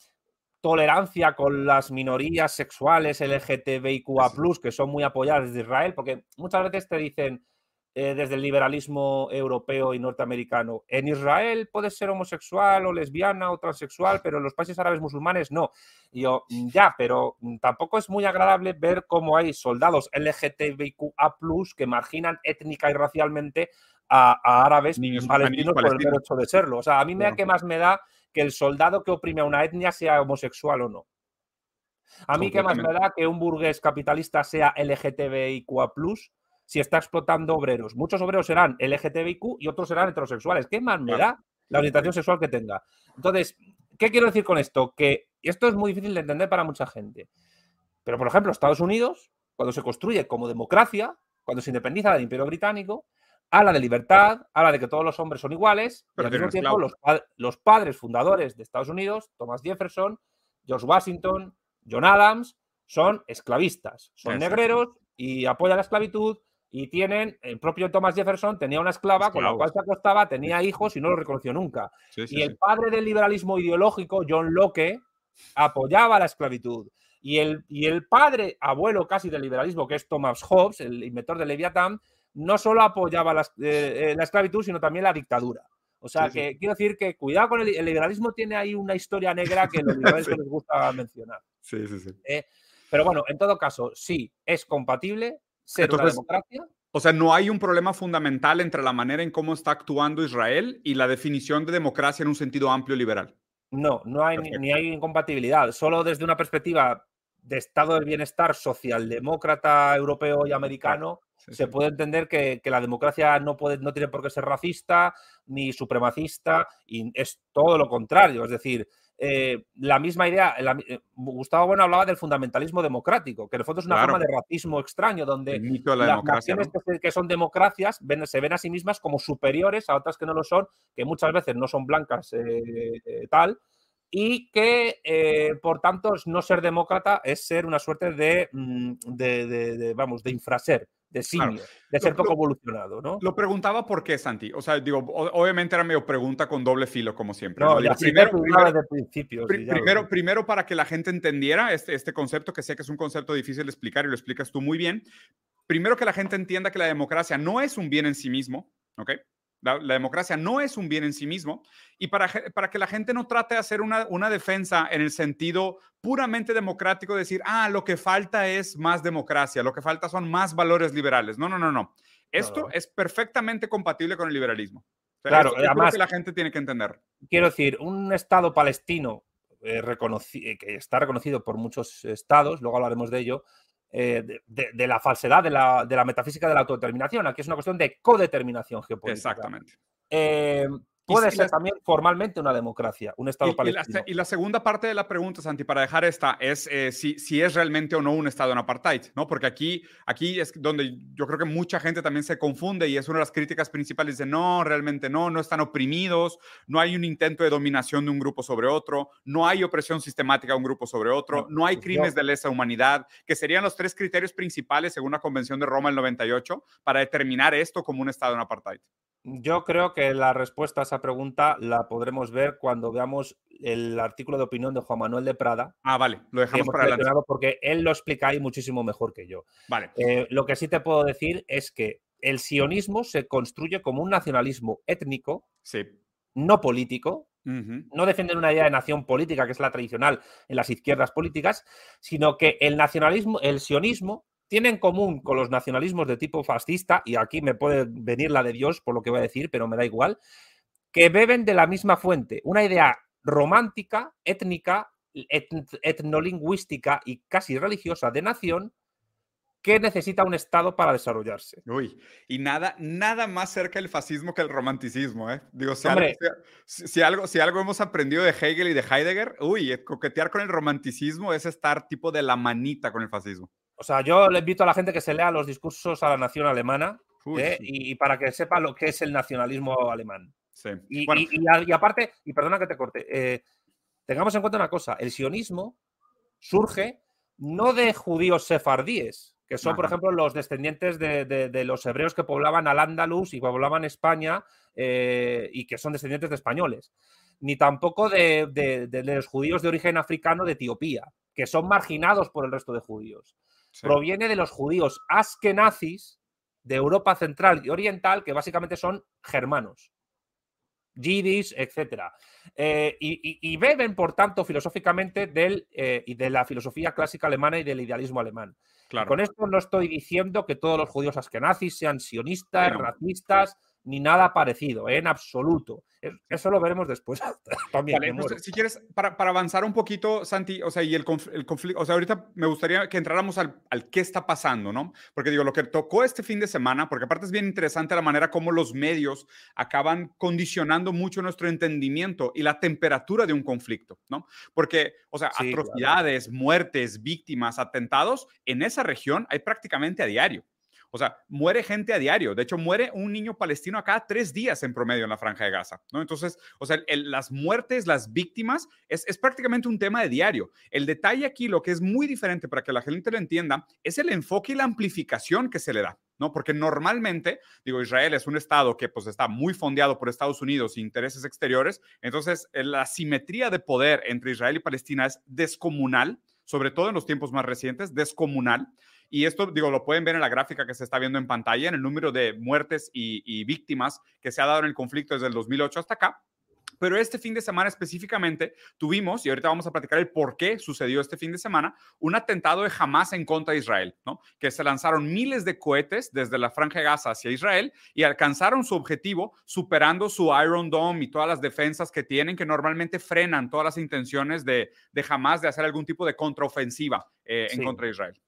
tolerancia con las minorías sexuales LGTBIQA, que son muy apoyadas desde Israel, porque muchas veces te dicen eh, desde el liberalismo europeo y norteamericano, en Israel puedes ser homosexual o lesbiana o transexual, pero en los países árabes musulmanes no. Y yo, mm, ya, pero mm, tampoco es muy agradable ver cómo hay soldados LGTBIQA, que marginan étnica y racialmente a, árabes Niños, palestinos, por el derecho de serlo. O sea, a mí me da que más me da que el soldado que oprime a una etnia sea homosexual o no. A mí qué más me da que un burgués capitalista sea LGTBIQA, si está explotando obreros. Muchos obreros serán LGTBIQ y otros serán heterosexuales. ¿Qué más me da la orientación sexual que tenga? Entonces, ¿qué quiero decir con esto? Que esto es muy difícil de entender para mucha gente. Pero, por ejemplo, Estados Unidos, cuando se construye como democracia, cuando se independiza del Imperio Británico, habla de libertad, habla de que todos los hombres son iguales, pero al mismo tiempo los, padres fundadores de Estados Unidos, Thomas Jefferson, George Washington, John Adams, son esclavistas, son negreros y apoyan la esclavitud y tienen, el propio Thomas Jefferson tenía una esclava con la cual se acostaba, tenía hijos y no lo reconoció nunca. y el padre del liberalismo ideológico, John Locke, apoyaba la esclavitud. Y el, y el padre, abuelo casi del liberalismo, que es Thomas Hobbes, el inventor del Leviatán, no solo apoyaba la, eh, eh, esclavitud, sino también la dictadura. O sea, que quiero decir que cuidado con el, liberalismo, tiene ahí una historia negra que los liberales les gusta mencionar. Sí, sí, sí. Eh, pero bueno, en todo caso, sí, es compatible, ser una democracia. O sea, no hay un problema fundamental entre la manera en cómo está actuando Israel y la definición de democracia en un sentido amplio liberal. No, no hay ni, hay incompatibilidad. Solo desde una perspectiva de estado del bienestar socialdemócrata europeo y americano, se puede entender que, la democracia no, puede, no tiene por qué ser racista ni supremacista, y es todo lo contrario. Es decir, eh, la misma idea, eh, Gustavo Bueno hablaba del fundamentalismo democrático, que en el fondo es una forma de racismo extraño, donde las naciones que, son democracias se ven a sí mismas como superiores a otras que no lo son, que muchas veces no son blancas tal, y que, por tanto, no ser demócrata es ser una suerte de, mm, de vamos, de infraser de simio, de ser poco evolucionado, ¿no? Lo preguntaba por qué, Santi. O sea, digo, obviamente era medio pregunta con doble filo, como siempre. No, primero, primero, principio, primero, primero, para que la gente entendiera este, este concepto, que sé que es un concepto difícil de explicar y lo explicas tú muy bien. Primero que la gente entienda que la democracia no es un bien en sí mismo, ¿ok? La, democracia no es un bien en sí mismo y para, para que la gente no trate de hacer una, una, defensa en el sentido puramente democrático, decir, ah, lo que falta es más democracia, lo que falta son más valores liberales. No, no, no, no. Esto es perfectamente compatible con el liberalismo. claro, además, que la gente tiene que entender. Quiero decir, un Estado palestino eh, eh, que está reconocido por muchos estados, luego hablaremos de ello, eh, de, la falsedad de la, de la, metafísica de la autodeterminación. Aquí es una cuestión de codeterminación geopolítica. Exactamente. Eh, Puede ser también formalmente una democracia, un Estado palestino. Y la, segunda parte de la pregunta, Santi, para dejar esta, es eh, si, si, es realmente o no un Estado en apartheid, ¿no? Porque aquí, aquí es donde yo creo que mucha gente también se confunde y es una de las críticas principales. de no, realmente no, no están oprimidos, no hay un intento de dominación de un grupo sobre otro, no hay opresión sistemática de un grupo sobre otro, no, hay pues crímenes de lesa humanidad, que serían los tres criterios principales según la Convención de Roma del 98 para determinar esto como un Estado en apartheid. Yo creo que la respuesta a esa pregunta la podremos ver cuando veamos el artículo de opinión de Juan Manuel de Prada. Ah, vale, lo dejamos para adelante. Porque él lo explica ahí muchísimo mejor que yo. Vale. Eh, lo que sí te puedo decir es que el sionismo se construye como un nacionalismo étnico, sí. no político, no defienden una idea de nación política, que es la tradicional en las izquierdas políticas, sino que el nacionalismo, el sionismo, tiene en común con los nacionalismos de tipo fascista, y aquí me puede venir la de Dios por lo que voy a decir, pero me da igual, que beben de la misma fuente, una idea romántica, étnica, etnolingüística y casi religiosa de nación que necesita un Estado para desarrollarse. Uy, y nada, nada más cerca del fascismo que el romanticismo, ¿eh? Digo, si, algo, si, algo, si algo hemos aprendido de Hegel y de Heidegger, uy, coquetear con el romanticismo es estar tipo de la manita con el fascismo. O sea, yo le invito a la gente que se lea los discursos a la nación alemana ¿eh? y, para que sepa lo que es el nacionalismo alemán. Sí. Y, aparte, y perdona que te corte, eh, tengamos en cuenta una cosa, el sionismo surge no de judíos sefardíes, que son, por ejemplo, los descendientes de, los hebreos que poblaban al Andalus y poblaban España eh, y que son descendientes de españoles, ni tampoco de, los judíos de origen africano de Etiopía, que son marginados por el resto de judíos proviene de los judíos askenazis de Europa Central y Oriental, que básicamente son germanos, yidis, etc. Eh, y, beben, por tanto, filosóficamente del, eh, y de la filosofía clásica alemana y del idealismo alemán. Con esto no estoy diciendo que todos los judíos askenazis sean sionistas, racistas, ni nada parecido, en absoluto. Eso lo veremos después. También, si quieres, para, avanzar un poquito, Santi, o sea, y el, conflicto, o sea, ahorita me gustaría que entráramos al, al, qué está pasando, ¿no? Porque digo, lo que tocó este fin de semana, porque aparte es bien interesante la manera como los medios acaban condicionando mucho nuestro entendimiento y la temperatura de un conflicto, ¿no? Porque, o sea, atrocidades, muertes, víctimas, atentados, en esa región hay prácticamente a diario. O sea, muere gente a diario. De hecho, muere un niño palestino a cada tres días en promedio en la franja de Gaza, ¿no? Entonces, o sea, las muertes, las víctimas, es, prácticamente un tema de diario. El detalle aquí, lo que es muy diferente para que la gente lo entienda, es el enfoque y la amplificación que se le da. ¿no? Porque normalmente, digo, Israel es un estado que pues está muy fondeado por Estados Unidos e intereses exteriores, entonces eh, la simetría de poder entre Israel y Palestina es descomunal, sobre todo en los tiempos más recientes, descomunal. Y esto, digo, lo pueden ver en la gráfica que se está viendo en pantalla, en el número de muertes y, víctimas que se ha dado en el conflicto desde el 2008 hasta acá. Pero este fin de semana específicamente tuvimos, y ahorita vamos a platicar el por qué sucedió este fin de semana, un atentado de Hamas en contra de Israel, ¿no? Que se lanzaron miles de cohetes desde la Franja de Gaza hacia Israel y alcanzaron su objetivo superando su Iron Dome y todas las defensas que tienen que normalmente frenan todas las intenciones de, de Hamas de hacer algún tipo de contraofensiva eh, en contra de Israel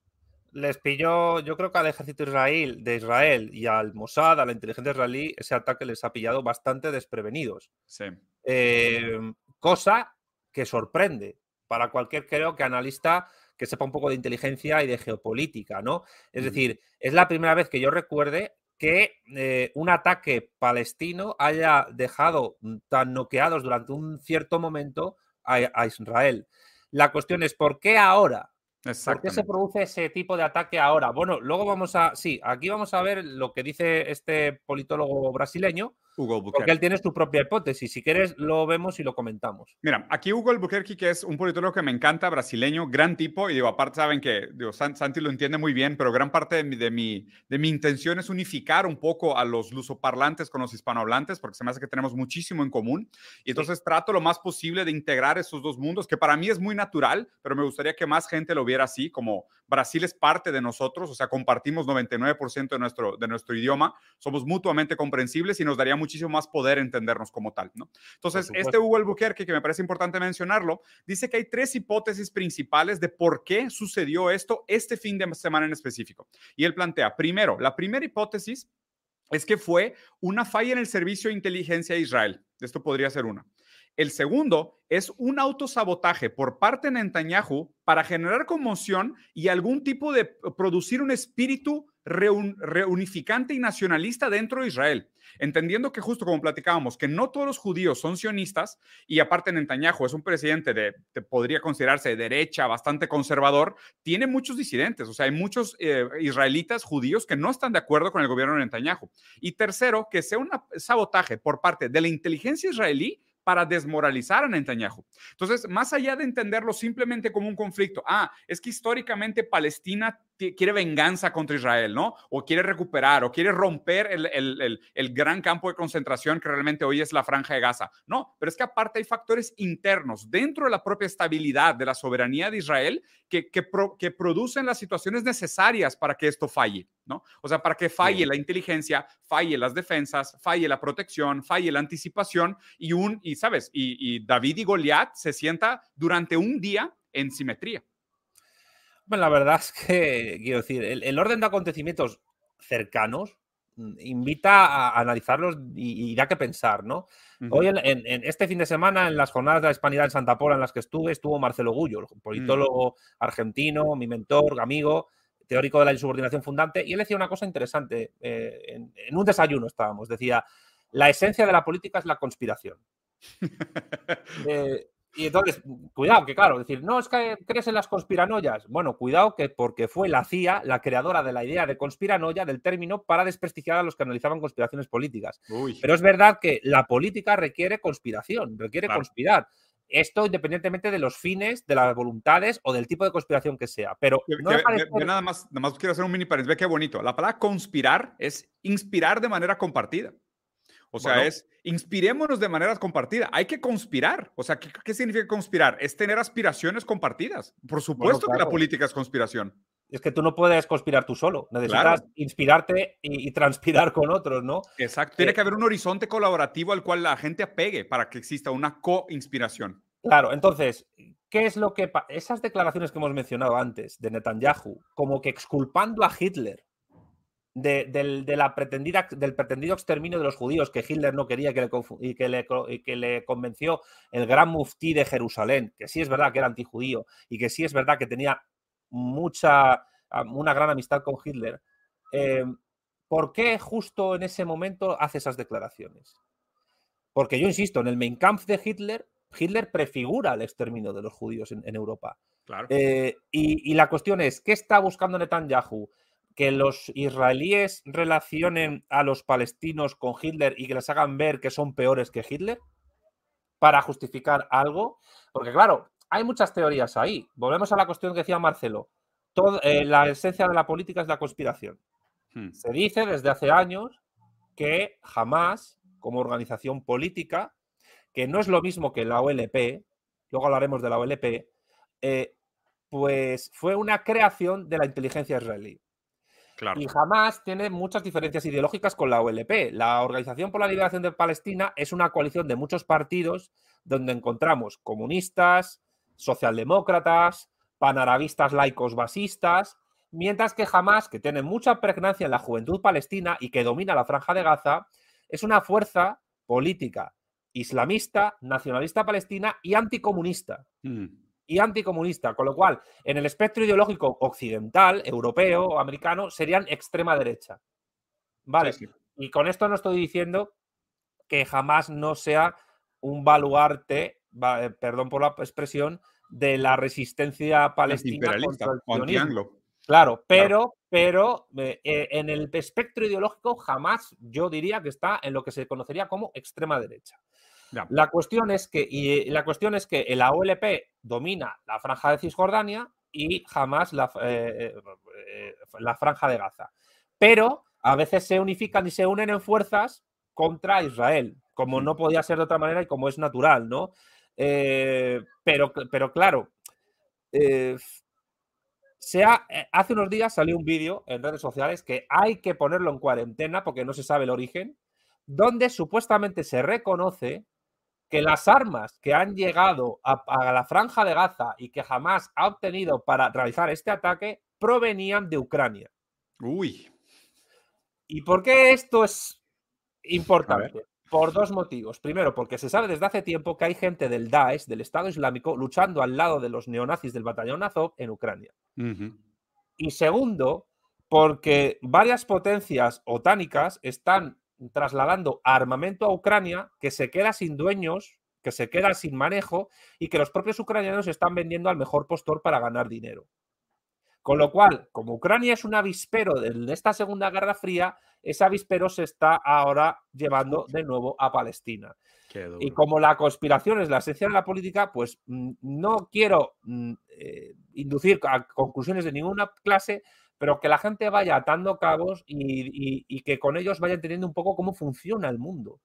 les pilló, yo creo que al ejército israel, de Israel y al Mossad, a la inteligencia israelí, ese ataque les ha pillado bastante desprevenidos. Sí. Em, cosa que sorprende para cualquier, creo que analista que sepa un poco de inteligencia y de geopolítica, ¿no? Es decir, es la primera vez que yo recuerde que eh, un ataque palestino haya dejado tan noqueados durante un cierto momento a Israel. La cuestión es, ¿por qué ahora? ¿Por qué se produce ese tipo de ataque ahora? Bueno, luego vamos a. Sí, aquí vamos a ver lo que dice este politólogo brasileño, porque él tiene su propia hipótesis. Si quieres, lo vemos y lo comentamos. Mira, aquí Hugo Albuquerque, que es un politólogo que me encanta, brasileño, gran tipo, y digo, aparte saben que digo, Santi lo entiende muy bien, pero gran parte de mi, de, mi, de mi intención es unificar un poco a los lusoparlantes con los hispanohablantes, porque se me hace que tenemos muchísimo en común. Y entonces trato lo más posible de integrar esos dos mundos, que para mí es muy natural, pero me gustaría que más gente lo viera así, como Brasil es parte de nosotros, o sea, compartimos 99% de nuestro, de nuestro idioma, somos mutuamente comprensibles y nos daría muchísimo más poder entendernos como tal, ¿no? Entonces, este Hugo Albuquerque, que me parece importante mencionarlo, dice que hay tres hipótesis principales de por qué sucedió esto este fin de semana en específico. Y él plantea, primero, la primera hipótesis es que fue una falla en el servicio de inteligencia de Israel. Esto podría ser una. El segundo es un autosabotaje por parte de Netanyahu para generar conmoción y algún tipo de producir un espíritu reunificante y nacionalista dentro de Israel, entendiendo que justo como platicábamos, que no todos los judíos son sionistas y aparte Netanyahu es un presidente de, podría considerarse de derecha, bastante conservador, tiene muchos disidentes, o sea, hay muchos eh, israelitas judíos que no están de acuerdo con el gobierno de Netanyahu. Y tercero, que sea un sabotaje por parte de la inteligencia israelí para desmoralizar a Netanyahu. Entonces, más allá de entenderlo simplemente como un conflicto, ah, es que históricamente Palestina quiere venganza contra Israel, ¿no? O quiere recuperar, o quiere romper el, gran campo de concentración que realmente hoy es la franja de Gaza. No, pero es que aparte hay factores internos dentro de la propia estabilidad de la soberanía de Israel que, que, producen las situaciones necesarias para que esto falle, ¿no? O sea, para que falle la inteligencia, falle las defensas, falle la protección, falle la anticipación y un, y sabes, y, y David y Goliat se sienta durante un día en simetría. Bueno, la verdad es que, quiero decir, el, orden de acontecimientos cercanos mm, invita a analizarlos y, da que pensar, ¿no? Hoy, en, este fin de semana, en las jornadas de la Hispanidad en Santa Pola en las que estuve, estuvo Marcelo Gullo, mm. politólogo argentino, mi mentor, amigo, teórico de la insubordinación fundante, y él decía una cosa interesante, eh, en, un desayuno estábamos, decía, la esencia de la política es la conspiración. eh, y entonces, cuidado, que claro, decir, no es que crees en las conspiranoias. Bueno, cuidado que porque fue la CIA la creadora de la idea de conspiranoia, del término, para desprestigiar a los que analizaban conspiraciones políticas. Pero es verdad que la política requiere conspiración, requiere conspirar. Esto independientemente de los fines, de las voluntades o del tipo de conspiración que sea. Pero no nada, más, nada más quiero hacer un mini paréntesis. Ve qué bonito. La palabra conspirar es inspirar de manera compartida. O sea, es inspirémonos de manera compartida. Hay que conspirar. O sea, ¿qué, significa conspirar? Es tener aspiraciones compartidas. Por supuesto que la política es conspiración. Es que tú no puedes conspirar tú solo. Necesitas inspirarte y, transpirar con otros, ¿no? Exacto. Tiene eh, que haber un horizonte colaborativo al cual la gente apegue para que exista una co-inspiración. Claro, entonces, ¿qué es lo que... Esas declaraciones que hemos mencionado antes de Netanyahu, como que exculpando a Hitler de, la pretendida, del pretendido exterminio de los judíos que Hitler no quería que le, y que le, que le convenció el gran muftí de Jerusalén, que sí es verdad que era antijudío y que sí es verdad que tenía mucha, una gran amistad con Hitler. Eh, ¿Por qué justo en ese momento hace esas declaraciones? Porque yo insisto, en el Mein Kampf de Hitler, Hitler prefigura el exterminio de los judíos en, Europa. Eh, y, y, la cuestión es, ¿qué está buscando Netanyahu? que los israelíes relacionen a los palestinos con Hitler y que les hagan ver que son peores que Hitler para justificar algo. Porque claro, hay muchas teorías ahí. Volvemos a la cuestión que decía Marcelo. Eh, la esencia de la política es la conspiración. Hmm. Se dice desde hace años que jamás, como organización política, que no es lo mismo que la OLP, luego hablaremos de la OLP, eh, pues fue una creación de la inteligencia israelí. Y jamás tiene muchas diferencias ideológicas con la OLP. La Organización por la Liberación de Palestina es una coalición de muchos partidos donde encontramos comunistas, socialdemócratas, panarabistas laicos basistas, mientras que jamás, que tiene mucha pregnancia en la juventud palestina y que domina la franja de Gaza, es una fuerza política islamista, nacionalista palestina y anticomunista. Mm. Y anticomunista, con lo cual, en el espectro ideológico occidental, europeo o americano, serían extrema derecha. Vale. Sí, sí. Y con esto no estoy diciendo que jamás no sea un baluarte, perdón por la expresión, de la resistencia palestina contra el sionismo. Claro, pero, pero eh, eh, en el espectro ideológico jamás yo diría que está en lo que se conocería como extrema derecha. Ya. La cuestión es que, y eh, la cuestión es que la OLP domina la franja de Cisjordania y jamás la, eh, eh, la franja de Gaza. Pero a veces se unifican y se unen en fuerzas contra Israel, como no podía ser de otra manera y como es natural, ¿no? Eh, pero, pero claro, eh, eh, hace unos días salió un vídeo en redes sociales que hay que ponerlo en cuarentena porque no se sabe el origen, donde supuestamente se reconoce que las armas que han llegado a, a la franja de Gaza y que jamás ha obtenido para realizar este ataque provenían de Ucrania. Uy. ¿Y por qué esto es importante? Por dos motivos. Primero, porque se sabe desde hace tiempo que hay gente del Daesh, del Estado Islámico, luchando al lado de los neonazis del batallón Azov en Ucrania. Y segundo, porque varias potencias otánicas están trasladando armamento a Ucrania que se queda sin dueños, que se queda sin manejo y que los propios ucranianos están vendiendo al mejor postor para ganar dinero. Con lo cual, como Ucrania es un avispero de esta Segunda Guerra Fría, ese avispero se está ahora llevando de nuevo a Palestina. Y como la conspiración es la esencia de la política, pues mm, no quiero mm, eh, inducir a conclusiones de ninguna clase, pero que la gente vaya atando cabos y, y- y que con ellos vayan entendiendo un poco cómo funciona el mundo.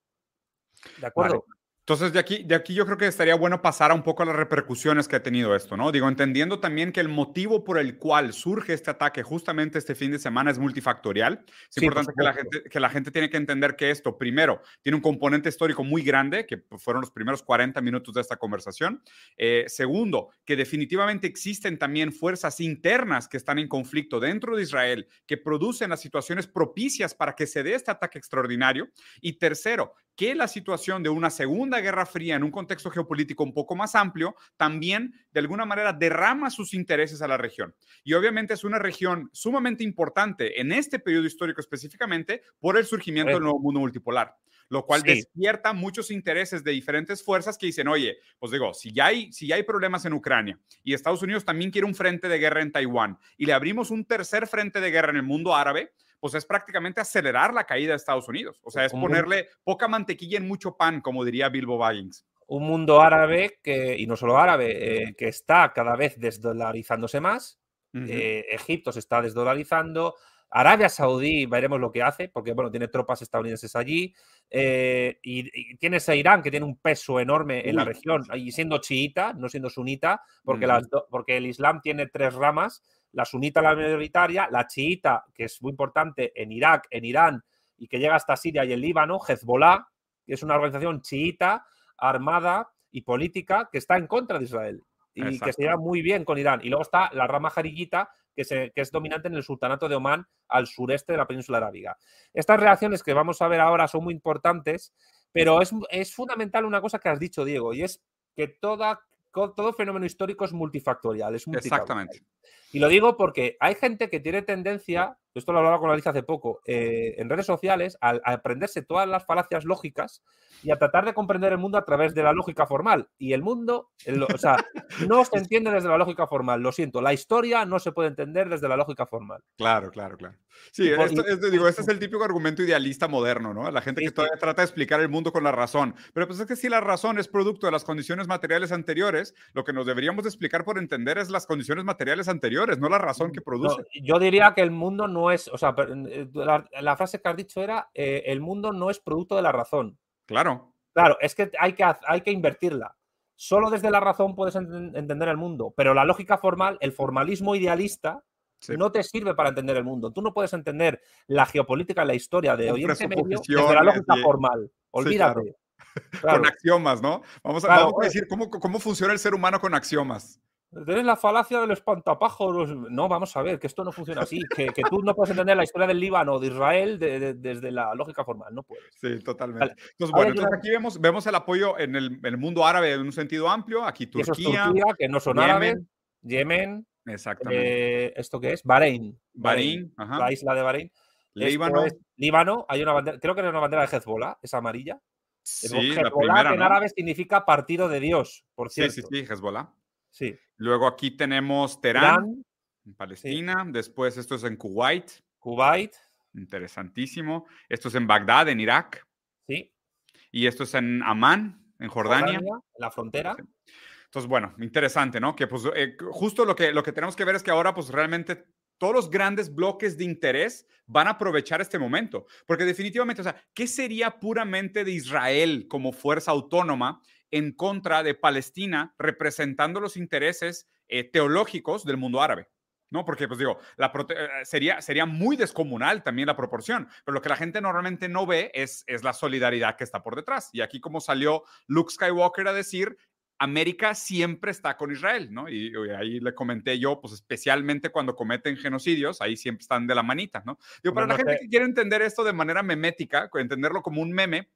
¿De acuerdo? Entonces, de aquí, de aquí yo creo que estaría bueno pasar a un poco a las repercusiones que ha tenido esto, ¿no? Digo, entendiendo también que el motivo por el cual surge este ataque justamente este fin de semana es multifactorial. Es Sí, por importante que la, gente, que la gente tiene que entender que esto, primero, tiene un componente histórico muy grande, que fueron los primeros 40 minutos de esta conversación. Eh, segundo, que definitivamente existen también fuerzas internas que están en conflicto dentro de Israel, que producen las situaciones propicias para que se dé este ataque extraordinario. Y tercero, que la situación de una segunda guerra fría en un contexto geopolítico un poco más amplio también de alguna manera derrama sus intereses a la región. Y obviamente es una región sumamente importante en este periodo histórico específicamente por el surgimiento del nuevo mundo multipolar lo cual Sí. despierta muchos intereses de diferentes fuerzas que dicen, oye, pues digo, si ya, hay, si ya hay problemas en Ucrania y Estados Unidos también quiere un frente de guerra en Taiwán y le abrimos un tercer frente de guerra en el mundo árabe, pues es prácticamente acelerar la caída de Estados Unidos. O sea, es ponerle poca mantequilla en mucho pan, como diría Bilbo Baggins. Un mundo árabe que, y no solo árabe, eh, que está cada vez desdolarizándose más. Eh, Egipto se está desdolarizando. Arabia Saudí, veremos lo que hace, porque bueno, tiene tropas estadounidenses allí. eh, y, y tienes a Irán, que tiene un peso enorme en la región, y siendo chiita, no siendo sunita, las porque el Islam tiene tres ramas: la sunita, la mayoritaria, la chiita, que es muy importante en Irak, en Irán, y que llega hasta Siria y el Líbano, Hezbollah, que es una organización chiita, armada y política, que está en contra de Israel y que se lleva muy bien con Irán. Y luego está la rama jarillita, que, se- que es dominante en el sultanato de Omán, al sureste de la península arábiga. Estas reacciones que vamos a ver ahora son muy importantes, pero es, es fundamental una cosa que has dicho, Diego, y es que toda, todo fenómeno histórico es multifactorial. Es multicausal. Exactamente. Y lo digo porque hay gente que tiene tendencia, esto lo hablaba con Alicia hace poco, eh, en redes sociales, a, a aprenderse todas las falacias lógicas y a tratar de comprender el mundo a través de la lógica formal. Y el mundo, el- o sea, no se entiende desde la lógica formal, lo siento. La historia no se puede entender desde la lógica formal. Claro, claro, claro. Sí, esto, esto- digo, este es el típico argumento idealista moderno, ¿no? La gente que todavía trata de explicar el mundo con la razón. Pero pues es que si la razón es producto de las condiciones materiales anteriores, lo que nos deberíamos de explicar por entender es las condiciones materiales anteriores, no la razón que No, produce. yo diría que el mundo no es, o sea, eh, la, la frase que has dicho era, eh, el mundo no es producto de la razón. Claro. Claro, es que hay que, hay que invertirla. Solo desde la razón puedes enten- entender el mundo, pero la lógica formal, el formalismo idealista, Sí. no te sirve para entender el mundo. Tú no puedes entender la geopolítica, la historia de Oriente Medio desde la lógica y- formal. Olvídate. Con Claro, axiomas, ¿no? Vamos a, Claro, vamos a oye. decir cómo, cómo funciona el ser humano con axiomas. Tienes la falacia del espantapájaros. No, vamos a ver, que esto no funciona así. Que, tú no puedes entender la historia del Líbano o de Israel desde la lógica formal. No puedes. Sí, totalmente. Entonces, bueno, entonces aquí vemos, vemos el apoyo en el, mundo árabe en un sentido amplio. Aquí Turquía. que no son árabes. Yemen. Exactamente. Eh, ¿Esto qué es? Bahrein. Bahrein, la isla de Bahrein. Líbano. Líbano, hay una bandera, creo que es una bandera de Hezbollah, es amarilla. Sí, la primera, en árabe significa partido de Dios, por cierto. Sí, sí, sí, Hezbollah. Sí. Luego aquí tenemos Teherán, en Palestina. Después esto es en Kuwait. Kuwait. Interesantísimo. Esto es en Bagdad, en Irak. Sí. Y esto es en Amán, en Jordania. en la frontera. Entonces, bueno, interesante, ¿no? Que pues eh, justo lo que, lo que tenemos que ver es que ahora pues realmente todos los grandes bloques de interés van a aprovechar este momento, porque definitivamente, o sea, ¿qué sería puramente de Israel como fuerza autónoma en contra de Palestina representando los intereses eh, teológicos del mundo árabe? ¿no? Porque, pues digo, la eh, sería, sería muy descomunal también la proporción, pero lo que la gente normalmente no ve es, es la solidaridad que está por detrás. Y aquí como salió Luke Skywalker a decir, América siempre está con Israel, ¿no? Y, ahí le comenté yo, pues especialmente cuando cometen genocidios, ahí siempre están de la manita, ¿no? Digo, para la gente que quiere entender esto de manera memética, entenderlo como un meme,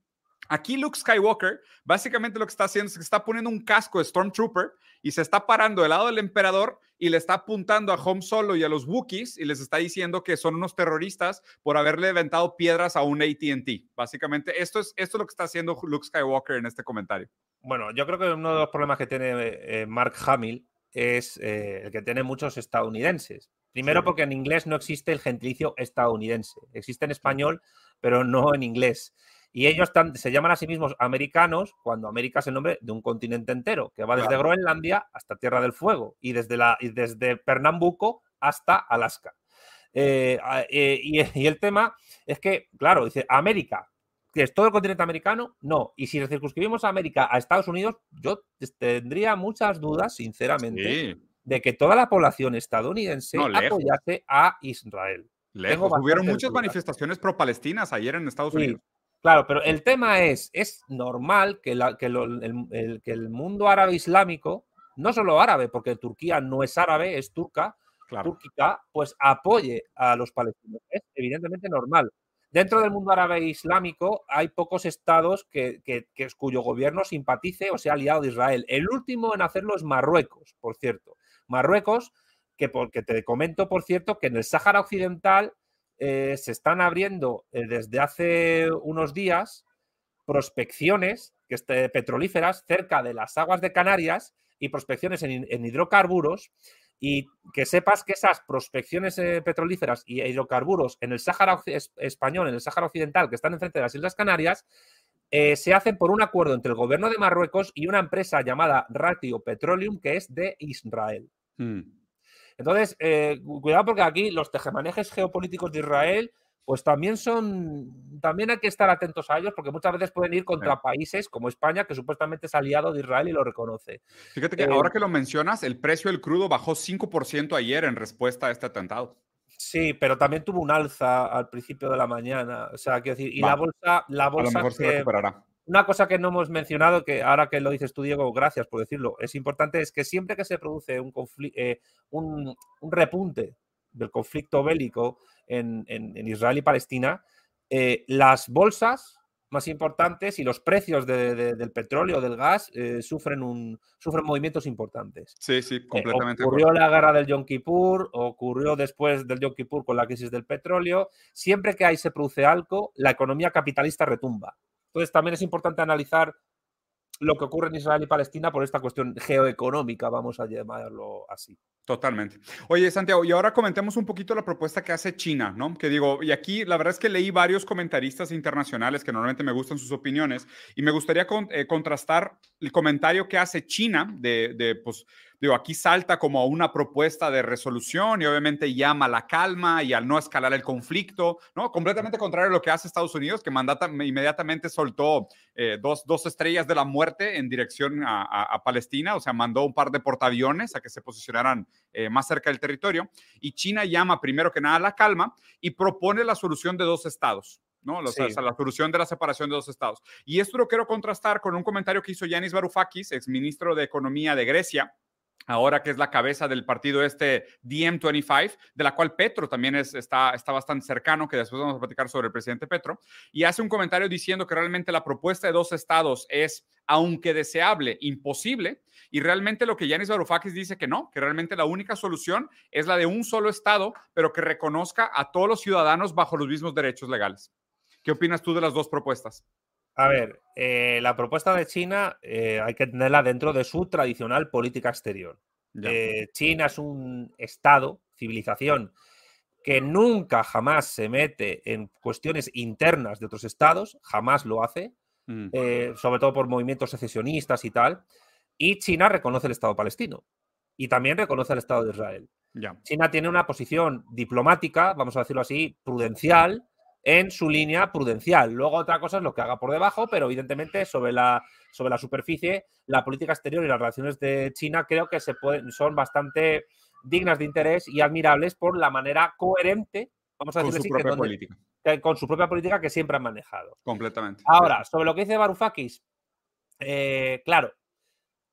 Aquí Luke Skywalker básicamente lo que está haciendo es que está poniendo un casco de Stormtrooper y se está parando del lado del emperador y le está apuntando a Home Solo y a los Wookiees y les está diciendo que son unos terroristas por haberle aventado piedras a un AT&T. Básicamente esto es, esto es lo que está haciendo Luke Skywalker en este comentario. Bueno, yo creo que uno de los problemas que tiene eh, Mark Hamill es eh, el que tiene muchos estadounidenses. Primero porque en inglés no existe el gentilicio estadounidense. Existe en español, pero no en inglés. Y ellos se llaman a sí mismos americanos cuando América es el nombre de un continente entero, que va desde Groenlandia hasta Tierra del Fuego y desde, la, desde Pernambuco hasta Alaska. Eh, y, y, el tema es que, claro, dice América, que es todo el continente americano, no. Y si circunscribimos a América a Estados Unidos, yo tendría muchas dudas, sinceramente, de que toda la población estadounidense apoyase a Israel. Lejos. Hubieron muchas manifestaciones pro-palestinas ayer en Estados Unidos. Claro, pero el tema es, es normal que, la, que, el, que, el, mundo árabe islámico, no solo árabe, porque Turquía no es árabe, es turca, claro. pues apoye a los palestinos. Es evidentemente normal. Dentro del mundo árabe islámico hay pocos estados que, cuyo gobierno simpatice o sea aliado de Israel. El último en hacerlo es Marruecos, por cierto. Marruecos, que porque te comento, por cierto, que en el Sáhara Occidental eh, se están abriendo eh, desde hace unos días prospecciones que este, petrolíferas cerca de las aguas de Canarias y prospecciones en hidrocarburos y que sepas que esas prospecciones eh, petrolíferas y hidrocarburos en el Sáhara español, en el Sáhara occidental, que están enfrente de las Islas Canarias, se hacen por un acuerdo entre el gobierno de Marruecos y una empresa llamada Ratio Petroleum, que es de Israel. Hmm. Entonces, eh, cuidado porque aquí los tejemanejes geopolíticos de Israel pues también son, también hay que estar atentos a ellos porque muchas veces pueden ir contra países como España, que supuestamente es aliado de Israel y lo reconoce. Fíjate que ahora eh, que lo mencionas, el precio del crudo bajó 5% ayer en respuesta a este atentado. Sí, pero también tuvo un alza al principio de la mañana. O sea, quiero decir, y la bolsa, la bolsa. A lo mejor se recuperará. Una cosa que no hemos mencionado, que ahora que lo dices tú, Diego, gracias por decirlo, es importante, es que siempre que se produce un, eh, un, un repunte del conflicto bélico en, Israel y Palestina, eh, las bolsas más importantes y los precios del petróleo, del gas, eh, sufren, un, sufren movimientos importantes. Sí, sí, eh, completamente. ocurrió la guerra del Yom Kippur, ocurrió después del Yom Kippur con la crisis del petróleo. Siempre que ahí se produce algo, la economía capitalista retumba. Entonces también es importante analizar lo que ocurre en Israel y Palestina por esta cuestión geoeconómica, vamos a llamarlo así. Totalmente. Oye, Santiago, y ahora comentemos un poquito la propuesta que hace China, ¿no? Que digo, y aquí la verdad es que leí varios comentaristas internacionales que normalmente me gustan sus opiniones, y me gustaría eh, contrastar el comentario que hace China de, de pues, digo, aquí salta como una propuesta de resolución y obviamente llama a la calma y al no escalar el conflicto, ¿no? Completamente contrario a lo que hace Estados Unidos, que mandata, inmediatamente soltó eh, dos, dos, estrellas de la muerte en dirección a, Palestina, o sea, mandó un par de portaaviones a que se posicionaran eh, más cerca del territorio. Y China llama primero que nada a la calma y propone la solución de dos estados. ¿no? la solución de la separación de dos estados. Y esto lo quiero contrastar con un comentario que hizo Yanis Varoufakis, ex ministro de Economía de Grecia, ahora que es la cabeza del partido este DM25, de la cual Petro también es, está, está bastante cercano, que después vamos a platicar sobre el presidente Petro, y hace un comentario diciendo que realmente la propuesta de dos estados es, aunque deseable, imposible, y realmente lo que Yanis Varoufakis dice que no, que realmente la única solución es la de un solo estado, pero que reconozca a todos los ciudadanos bajo los mismos derechos legales. ¿Qué opinas tú de las dos propuestas? A ver, eh, la propuesta de China eh, hay que tenerla dentro de su tradicional política exterior. Eh, China es un Estado, civilización, que nunca jamás se mete en cuestiones internas de otros estados, jamás lo hace, mm. sobre todo por movimientos secesionistas y tal. Y China reconoce el Estado palestino y también reconoce el Estado de Israel. China tiene una posición diplomática, vamos a decirlo así, prudencial, en su línea prudencial. Luego otra cosa es lo que haga por debajo, pero evidentemente sobre la, sobre la superficie, la política exterior y las relaciones de China creo que se pueden, son bastante dignas de interés y admirables por la manera coherente, vamos a decir con su propia política. con su propia política que siempre han manejado. Completamente. Ahora, sobre lo que dice Varoufakis, eh, claro,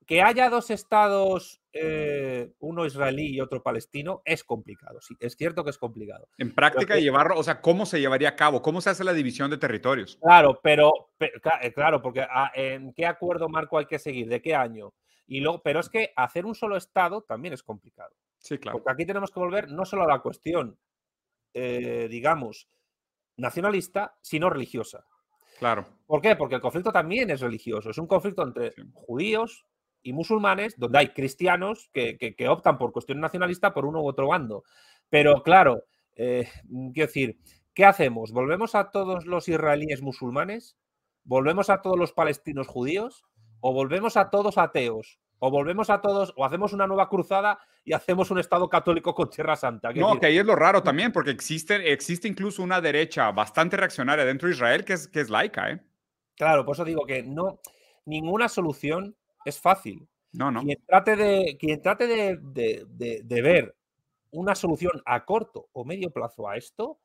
que haya dos estados, eh, uno israelí y otro palestino, es complicado. Sí, es cierto que es complicado. En práctica, llevarlo, o sea, ¿cómo se llevaría a cabo? ¿Cómo se hace la división de territorios? Claro, pero, eh, claro, porque ah, ¿en qué acuerdo marco hay que seguir? ¿De qué año? Y luego, pero es que hacer un solo estado también es complicado. Sí, claro. Porque aquí tenemos que volver no solo a la cuestión, eh, digamos, nacionalista, sino religiosa. Claro. ¿Por qué? Porque el conflicto también es religioso. Es un conflicto entre judíos, y musulmanes, donde hay cristianos que, optan por cuestión nacionalista por uno u otro bando. Pero claro, eh, quiero decir, ¿qué hacemos? ¿Volvemos a todos los israelíes musulmanes? ¿Volvemos a todos los palestinos judíos? ¿O volvemos a todos ateos? ¿O volvemos a todos, o hacemos una nueva cruzada y hacemos un Estado católico con Tierra Santa? No, que ahí es lo raro también, porque existe, existe incluso una derecha bastante reaccionaria dentro de Israel que es, que es laica, ¿eh? Claro, por eso digo que no, ninguna solución es fácil. No, no. Quien trate, de, quien trate de, ver una solución a corto o medio plazo a esto,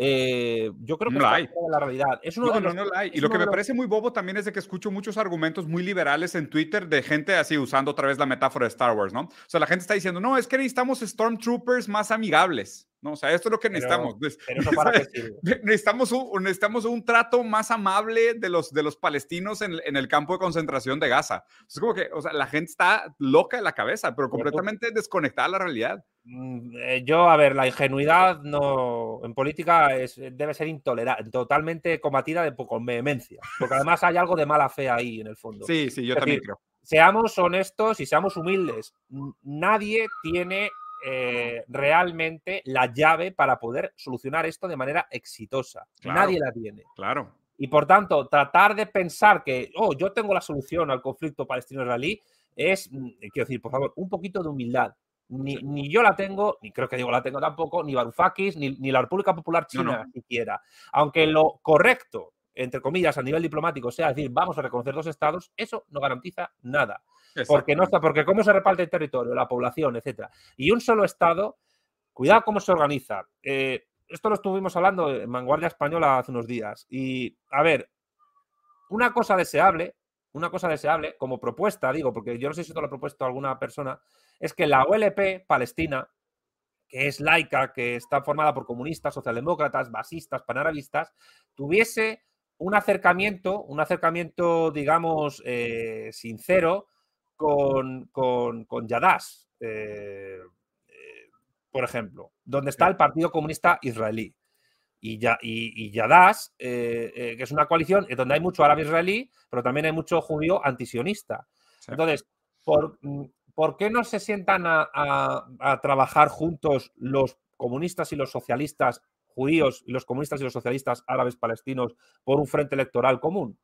eh, yo creo que no hay. la realidad. Es uno no, no, no la hay. Y lo que me parece muy bobo también es de que escucho muchos argumentos muy liberales en Twitter de gente así usando otra vez la metáfora de Star Wars, ¿no? O sea, la gente está diciendo, no, es que necesitamos Stormtroopers más amigables. No, o sea, esto es lo que necesitamos. necesitamos, un, necesitamos un trato más amable de los, de los palestinos en, en, el campo de concentración de Gaza. Es como que, o sea, la gente está loca de la cabeza, pero completamente desconectada de la realidad. Mm, eh, yo, a ver, la ingenuidad no, en política es, debe ser intolerable, totalmente combatida de, con vehemencia, porque además hay algo de mala fe ahí en el fondo. Sí, sí, yo también creo. Seamos honestos y seamos humildes. Nadie tiene eh, realmente la llave para poder solucionar esto de manera exitosa. Nadie la tiene. Claro. Y por tanto, tratar de pensar que, oh, yo tengo la solución al conflicto palestino-israelí es, mm, quiero decir, por favor, un poquito de humildad. Ni, yo la tengo, ni creo que digo la tengo tampoco, ni Varoufakis, ni, ni la República Popular China siquiera. Aunque lo correcto, entre comillas, a nivel diplomático sea decir, vamos a reconocer dos estados, eso no garantiza nada. Porque no está, porque cómo se reparte el territorio, la población, etcétera. Y un solo Estado, cuidado cómo se organiza. Eh, esto lo estuvimos hablando en Vanguardia Española hace unos días. Y, a ver, una cosa deseable, una cosa deseable, como propuesta, digo, porque yo no sé si esto lo ha propuesto alguna persona, es que la OLP palestina, que es laica, que está formada por comunistas, socialdemócratas, basistas, panarabistas, tuviese un acercamiento, un acercamiento, digamos, eh, sincero con, con, con Yadas, eh, eh, por ejemplo, donde está el Partido Comunista Israelí. Y, ya, y, Yadas, eh, que es una coalición donde hay mucho árabe israelí, pero también hay mucho judío antisionista. Entonces, ¿por, mm, ¿por, qué no se sientan a, a, trabajar juntos los comunistas y los socialistas judíos y los comunistas y los socialistas árabes palestinos por un frente electoral común?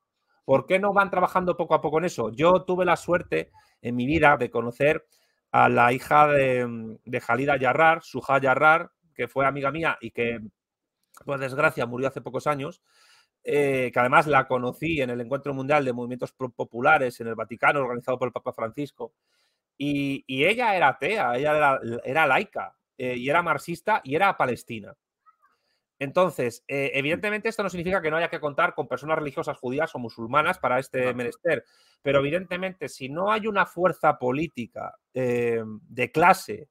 ¿Por qué no van trabajando poco a poco en eso? Yo tuve la suerte en mi vida de conocer a la hija de, de Jalida Yarrar, Suja Yarrar, que fue amiga mía y que, por desgracia, murió hace pocos años. Eh, que además la conocí en el Encuentro Mundial de Movimientos Populares en el Vaticano, organizado por el Papa Francisco. Y, ella era atea, ella era, laica, eh, y era marxista y era palestina. Entonces, eh, evidentemente esto no significa que no haya que contar con personas religiosas judías o musulmanas para este menester, pero evidentemente si no hay una fuerza política de clase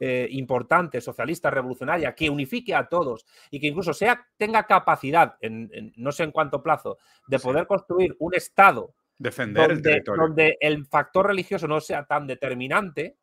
eh, importante, socialista, revolucionaria, que unifique a todos y que incluso sea, tenga capacidad, en, no sé en cuánto plazo, de poder construir un Estado Defender donde, el territorio. donde el factor religioso no sea tan determinante,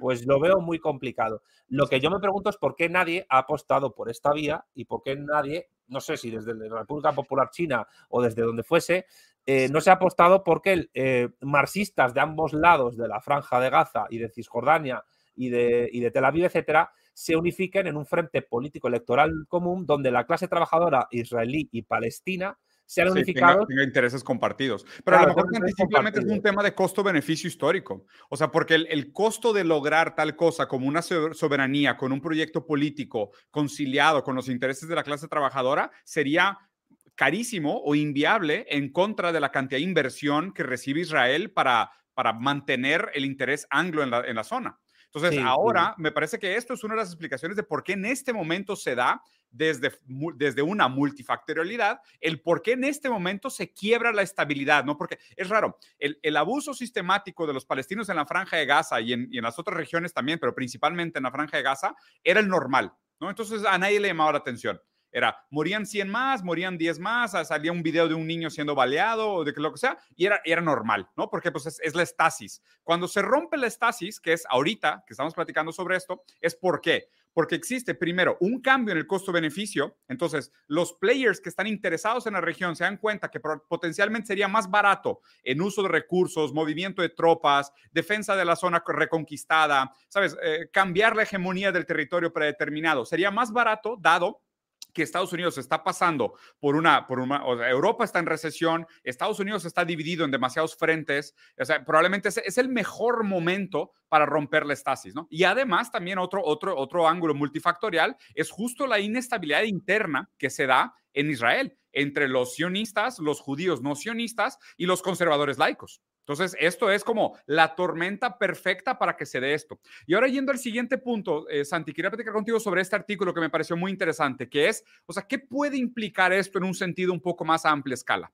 pues lo veo muy complicado. Lo que yo me pregunto es por qué nadie ha apostado por esta vía y por qué nadie, no sé si desde la República Popular China o desde donde fuese, eh, no se ha apostado porque eh, marxistas de ambos lados de la franja de Gaza y de Cisjordania y de, y de Tel Aviv, etcétera, se unifiquen en un frente político electoral común donde la clase trabajadora israelí y palestina se han unificado. tenga, intereses compartidos. Pero a lo mejor simplemente es un tema de costo-beneficio histórico. O sea, porque el, costo de lograr tal cosa como una soberanía con un proyecto político conciliado con los intereses de la clase trabajadora sería carísimo o inviable en contra de la cantidad de inversión que recibe Israel para, para mantener el interés anglo en la, en la zona. Entonces, ahora me parece que esto es una de las explicaciones de por qué en este momento se da desde, desde una multifactorialidad, el por qué en este momento se quiebra la estabilidad, ¿no? Porque es raro, el, el abuso sistemático de los palestinos en la franja de Gaza y en, y en, las otras regiones también, pero principalmente en la franja de Gaza, era el normal, ¿no? Entonces a nadie le llamaba la atención. Era, morían 100 más, morían 10 más, ah, salía un video de un niño siendo baleado o de lo que sea, y era, era normal, ¿no? Porque pues es, la estasis. Cuando se rompe la estasis, que es ahorita que estamos platicando sobre esto, es por qué porque existe primero un cambio en el costo-beneficio. Entonces, los players que están interesados en la región se dan cuenta que potencialmente sería más barato en uso de recursos, movimiento de tropas, defensa de la zona reconquistada, ¿sabes? Eh, cambiar la hegemonía del territorio predeterminado. Sería más barato dado que Estados Unidos está pasando por una, por una, Europa está en recesión, Estados Unidos está dividido en demasiados frentes, o sea, probablemente es, es, el mejor momento para romper la estasis, ¿no? Y además también otro, otro, otro ángulo multifactorial es justo la inestabilidad interna que se da en Israel entre los sionistas, los judíos no sionistas y los conservadores laicos. Entonces, esto es como la tormenta perfecta para que se dé esto. Y ahora yendo al siguiente punto, eh, Santi, quería platicar contigo sobre este artículo que me pareció muy interesante, que es, o sea, ¿qué puede implicar esto en un sentido un poco más a amplia escala?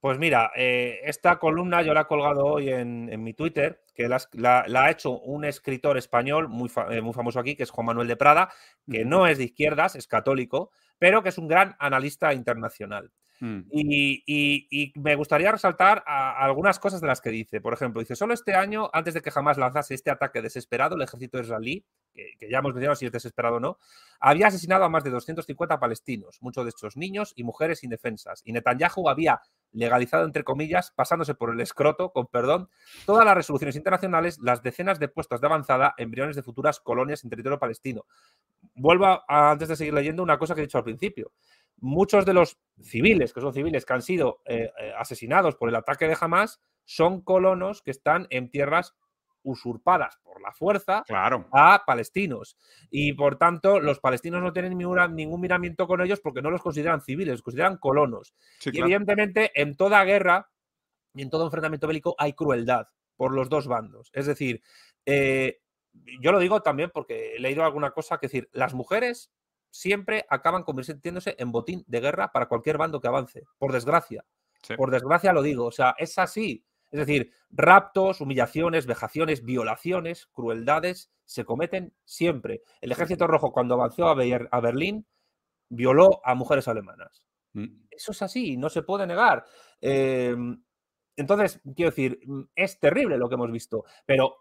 Pues mira, eh, esta columna yo la he colgado hoy en, en mi Twitter, que la, la, la, ha hecho un escritor español muy, fa, eh, muy famoso aquí, que es Juan Manuel de Prada, que no es de izquierdas, es católico, pero que es un gran analista internacional. Mm. Y, me gustaría resaltar algunas cosas de las que dice. Por ejemplo, dice, solo este año, antes de que jamás lanzase este ataque desesperado, el ejército israelí, que, que ya hemos mencionado si es desesperado o no, había asesinado a más de 250 palestinos, muchos de estos niños y mujeres indefensas. Y Netanyahu había legalizado, entre comillas, pasándose por el escroto, con perdón, todas las resoluciones internacionales, las decenas de puestos de avanzada, embriones de futuras colonias en territorio palestino. Vuelvo a, antes de seguir leyendo, una cosa que he dicho al principio muchos de los civiles, que son civiles que han sido eh, eh, asesinados por el ataque de Hamas, son colonos que están en tierras usurpadas por la fuerza claro. a palestinos. Y por tanto, los palestinos no tienen ningún, ningún, miramiento con ellos porque no los consideran civiles, los consideran colonos. Sí, y claro. evidentemente, en toda guerra y en todo enfrentamiento bélico hay crueldad por los dos bandos. Es decir, eh, yo lo digo también porque he leído alguna cosa que decir, las mujeres siempre acaban convirtiéndose en botín de guerra para cualquier bando que avance, por desgracia. Sí. Por desgracia lo digo, o sea, es así. Es decir, raptos, humillaciones, vejaciones, violaciones, crueldades se cometen siempre. El Ejército Rojo cuando avanzó a, Ber a Berlín violó a mujeres alemanas. Mm. Eso es así, no se puede negar. Eh, entonces, quiero decir, es terrible lo que hemos visto, pero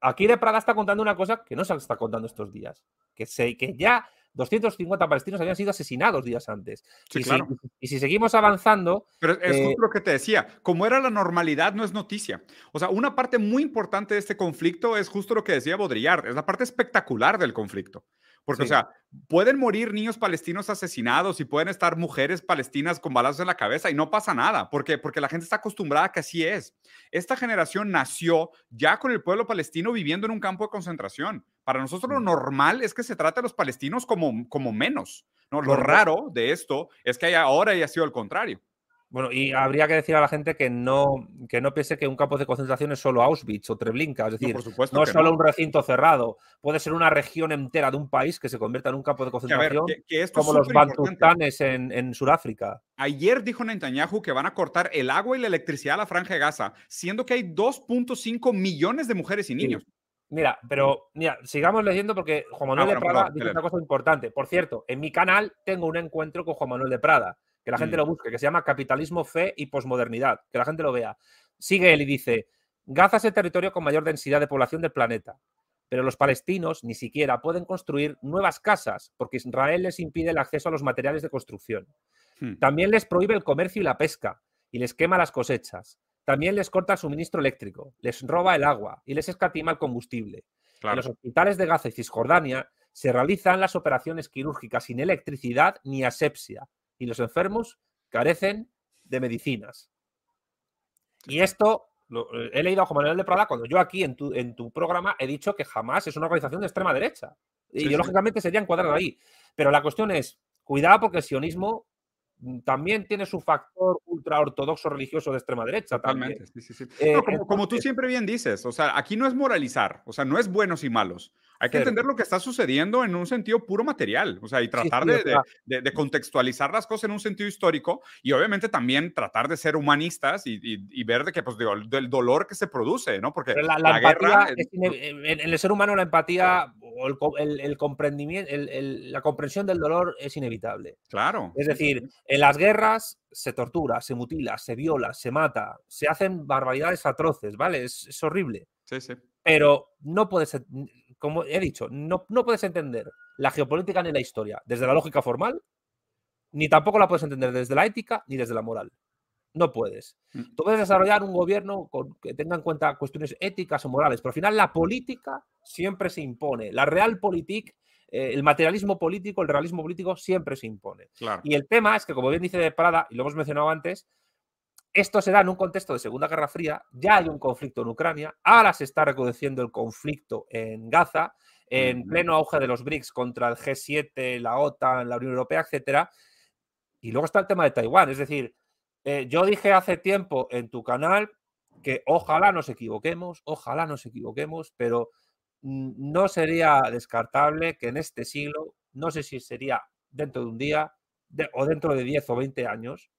aquí de Prada está contando una cosa que no se está contando estos días, que, se, que ya 250 palestinos habían sido asesinados días antes. Sí, y, claro. si, y, si, seguimos avanzando. Pero es eh, justo lo que te decía, como era la normalidad, no es noticia. O sea, una parte muy importante de este conflicto es justo lo que decía Baudrillard, es la parte espectacular del conflicto. Porque, sí. o sea, pueden morir niños palestinos asesinados y pueden estar mujeres palestinas con balazos en la cabeza y no pasa nada. ¿Por qué? Porque la gente está acostumbrada a que así es. Esta generación nació ya con el pueblo palestino viviendo en un campo de concentración. Para nosotros lo normal es que se trate a los palestinos como, como menos. ¿no? Lo raro de esto es que haya, ahora haya sido al contrario. Bueno, y habría que decir a la gente que no, que no piense que un campo de concentración es solo Auschwitz o Treblinka, es decir, no, es solo un recinto cerrado, puede ser una región entera de un país que se convierta en un campo de concentración, como los Bantustanes en, en Sudáfrica. Ayer dijo Netanyahu que van a cortar el agua y la electricidad a la franja de Gaza, siendo que hay 2.5 millones de mujeres y niños. Mira, pero mira, sigamos leyendo porque Juan Manuel ah, de Prada dice una cosa importante. Por cierto, en mi canal tengo un encuentro con Juan Manuel de Prada que la gente mm. lo busque, que se llama Capitalismo, Fe y Posmodernidad, que la gente lo vea. Sigue él y dice, Gaza es el territorio con mayor densidad de población del planeta, pero los palestinos ni siquiera pueden construir nuevas casas porque Israel les impide el acceso a los materiales de construcción. Hmm. También les prohíbe el comercio y la pesca y les quema las cosechas. También les corta el suministro eléctrico, les roba el agua y les escatima el combustible. En los hospitales de Gaza y Cisjordania se realizan las operaciones quirúrgicas sin electricidad ni asepsia, y los enfermos carecen de medicinas. Y esto lo, eh, he leído a Juan Manuel de Prada cuando yo aquí en tu, en tu programa he dicho que jamás es una organización de extrema derecha. Ideológicamente sería encuadrado ahí. Pero la cuestión es, cuidado porque el sionismo también tiene su factor ultra ortodoxo religioso de extrema derecha. Totalmente, eh, como, tú siempre bien dices, o sea, aquí no es moralizar, o sea, no es buenos y malos. Hay que entender lo que está sucediendo en un sentido puro material, o sea, y tratar de, contextualizar las cosas en un sentido histórico y obviamente también tratar de ser humanistas y, ver de que, pues, digo, del dolor que se produce, ¿no? Porque la, guerra... en, el ser humano la empatía o el, comprendimiento, la comprensión del dolor es inevitable. Claro. Es decir, en las guerras se tortura, se mutila, se viola, se mata, se hacen barbaridades atroces, ¿vale? Es, es horrible. Sí, sí. Pero no puede ser como he dicho, no, no puedes entender la geopolítica ni la historia desde la lógica formal, ni tampoco la puedes entender desde la ética ni desde la moral. No puedes. Mm. Tú puedes desarrollar un gobierno con, que tenga en cuenta cuestiones éticas o morales, pero al final la política siempre se impone. La realpolitik, eh, el materialismo político, el realismo político siempre se impone. Y el tema es que, como bien dice de Prada, y lo hemos mencionado antes, esto se da en un contexto de Segunda Guerra Fría, ya hay un conflicto en Ucrania, ahora se está recrudeciendo el conflicto en Gaza, en pleno auge de los BRICS contra el G7, la OTAN, la Unión Europea, etc. Y luego está el tema de Taiwán, es decir, eh, yo dije hace tiempo en tu canal que ojalá nos equivoquemos, ojalá nos equivoquemos, pero no sería descartable que en este siglo, no sé si sería dentro de un día o dentro de 10 o 20 años,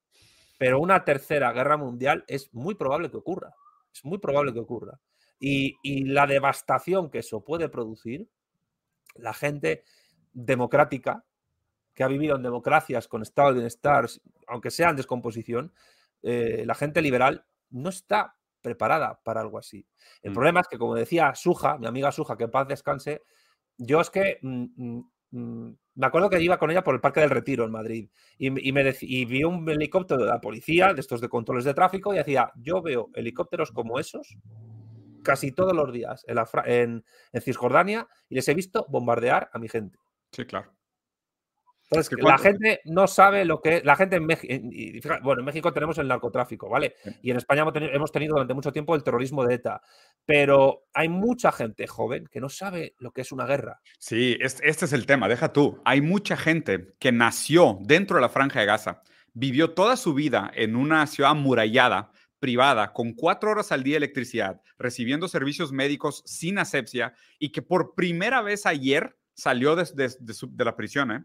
pero una tercera guerra mundial es muy probable que ocurra. Es muy probable que ocurra. Y, la devastación que eso puede producir, la gente democrática, que ha vivido en democracias con estado de bienestar, aunque sea en descomposición, eh, la gente liberal no está preparada para algo así. El mm. problema es que, como decía Suja, mi amiga Suja, que en paz descanse, yo es que mm, mm, Mm, me acuerdo que iba con ella por el Parque del Retiro en Madrid y, me vi un helicóptero de la policía, de estos de controles de tráfico, y decía, yo veo helicópteros como esos casi todos los días en, en Cisjordania y les he visto bombardear a mi gente. Sí, claro. Entonces, la gente no sabe lo que. La gente en México. Bueno, en México tenemos el narcotráfico, ¿vale? Y en España hemos tenido durante mucho tiempo el terrorismo de ETA. Pero hay mucha gente joven que no sabe lo que es una guerra. Sí, este es el tema, deja tú. Hay mucha gente que nació dentro de la Franja de Gaza, vivió toda su vida en una ciudad amurallada, privada, con cuatro horas al día de electricidad, recibiendo servicios médicos sin asepsia y que por primera vez ayer salió de, de la prisión, ¿eh?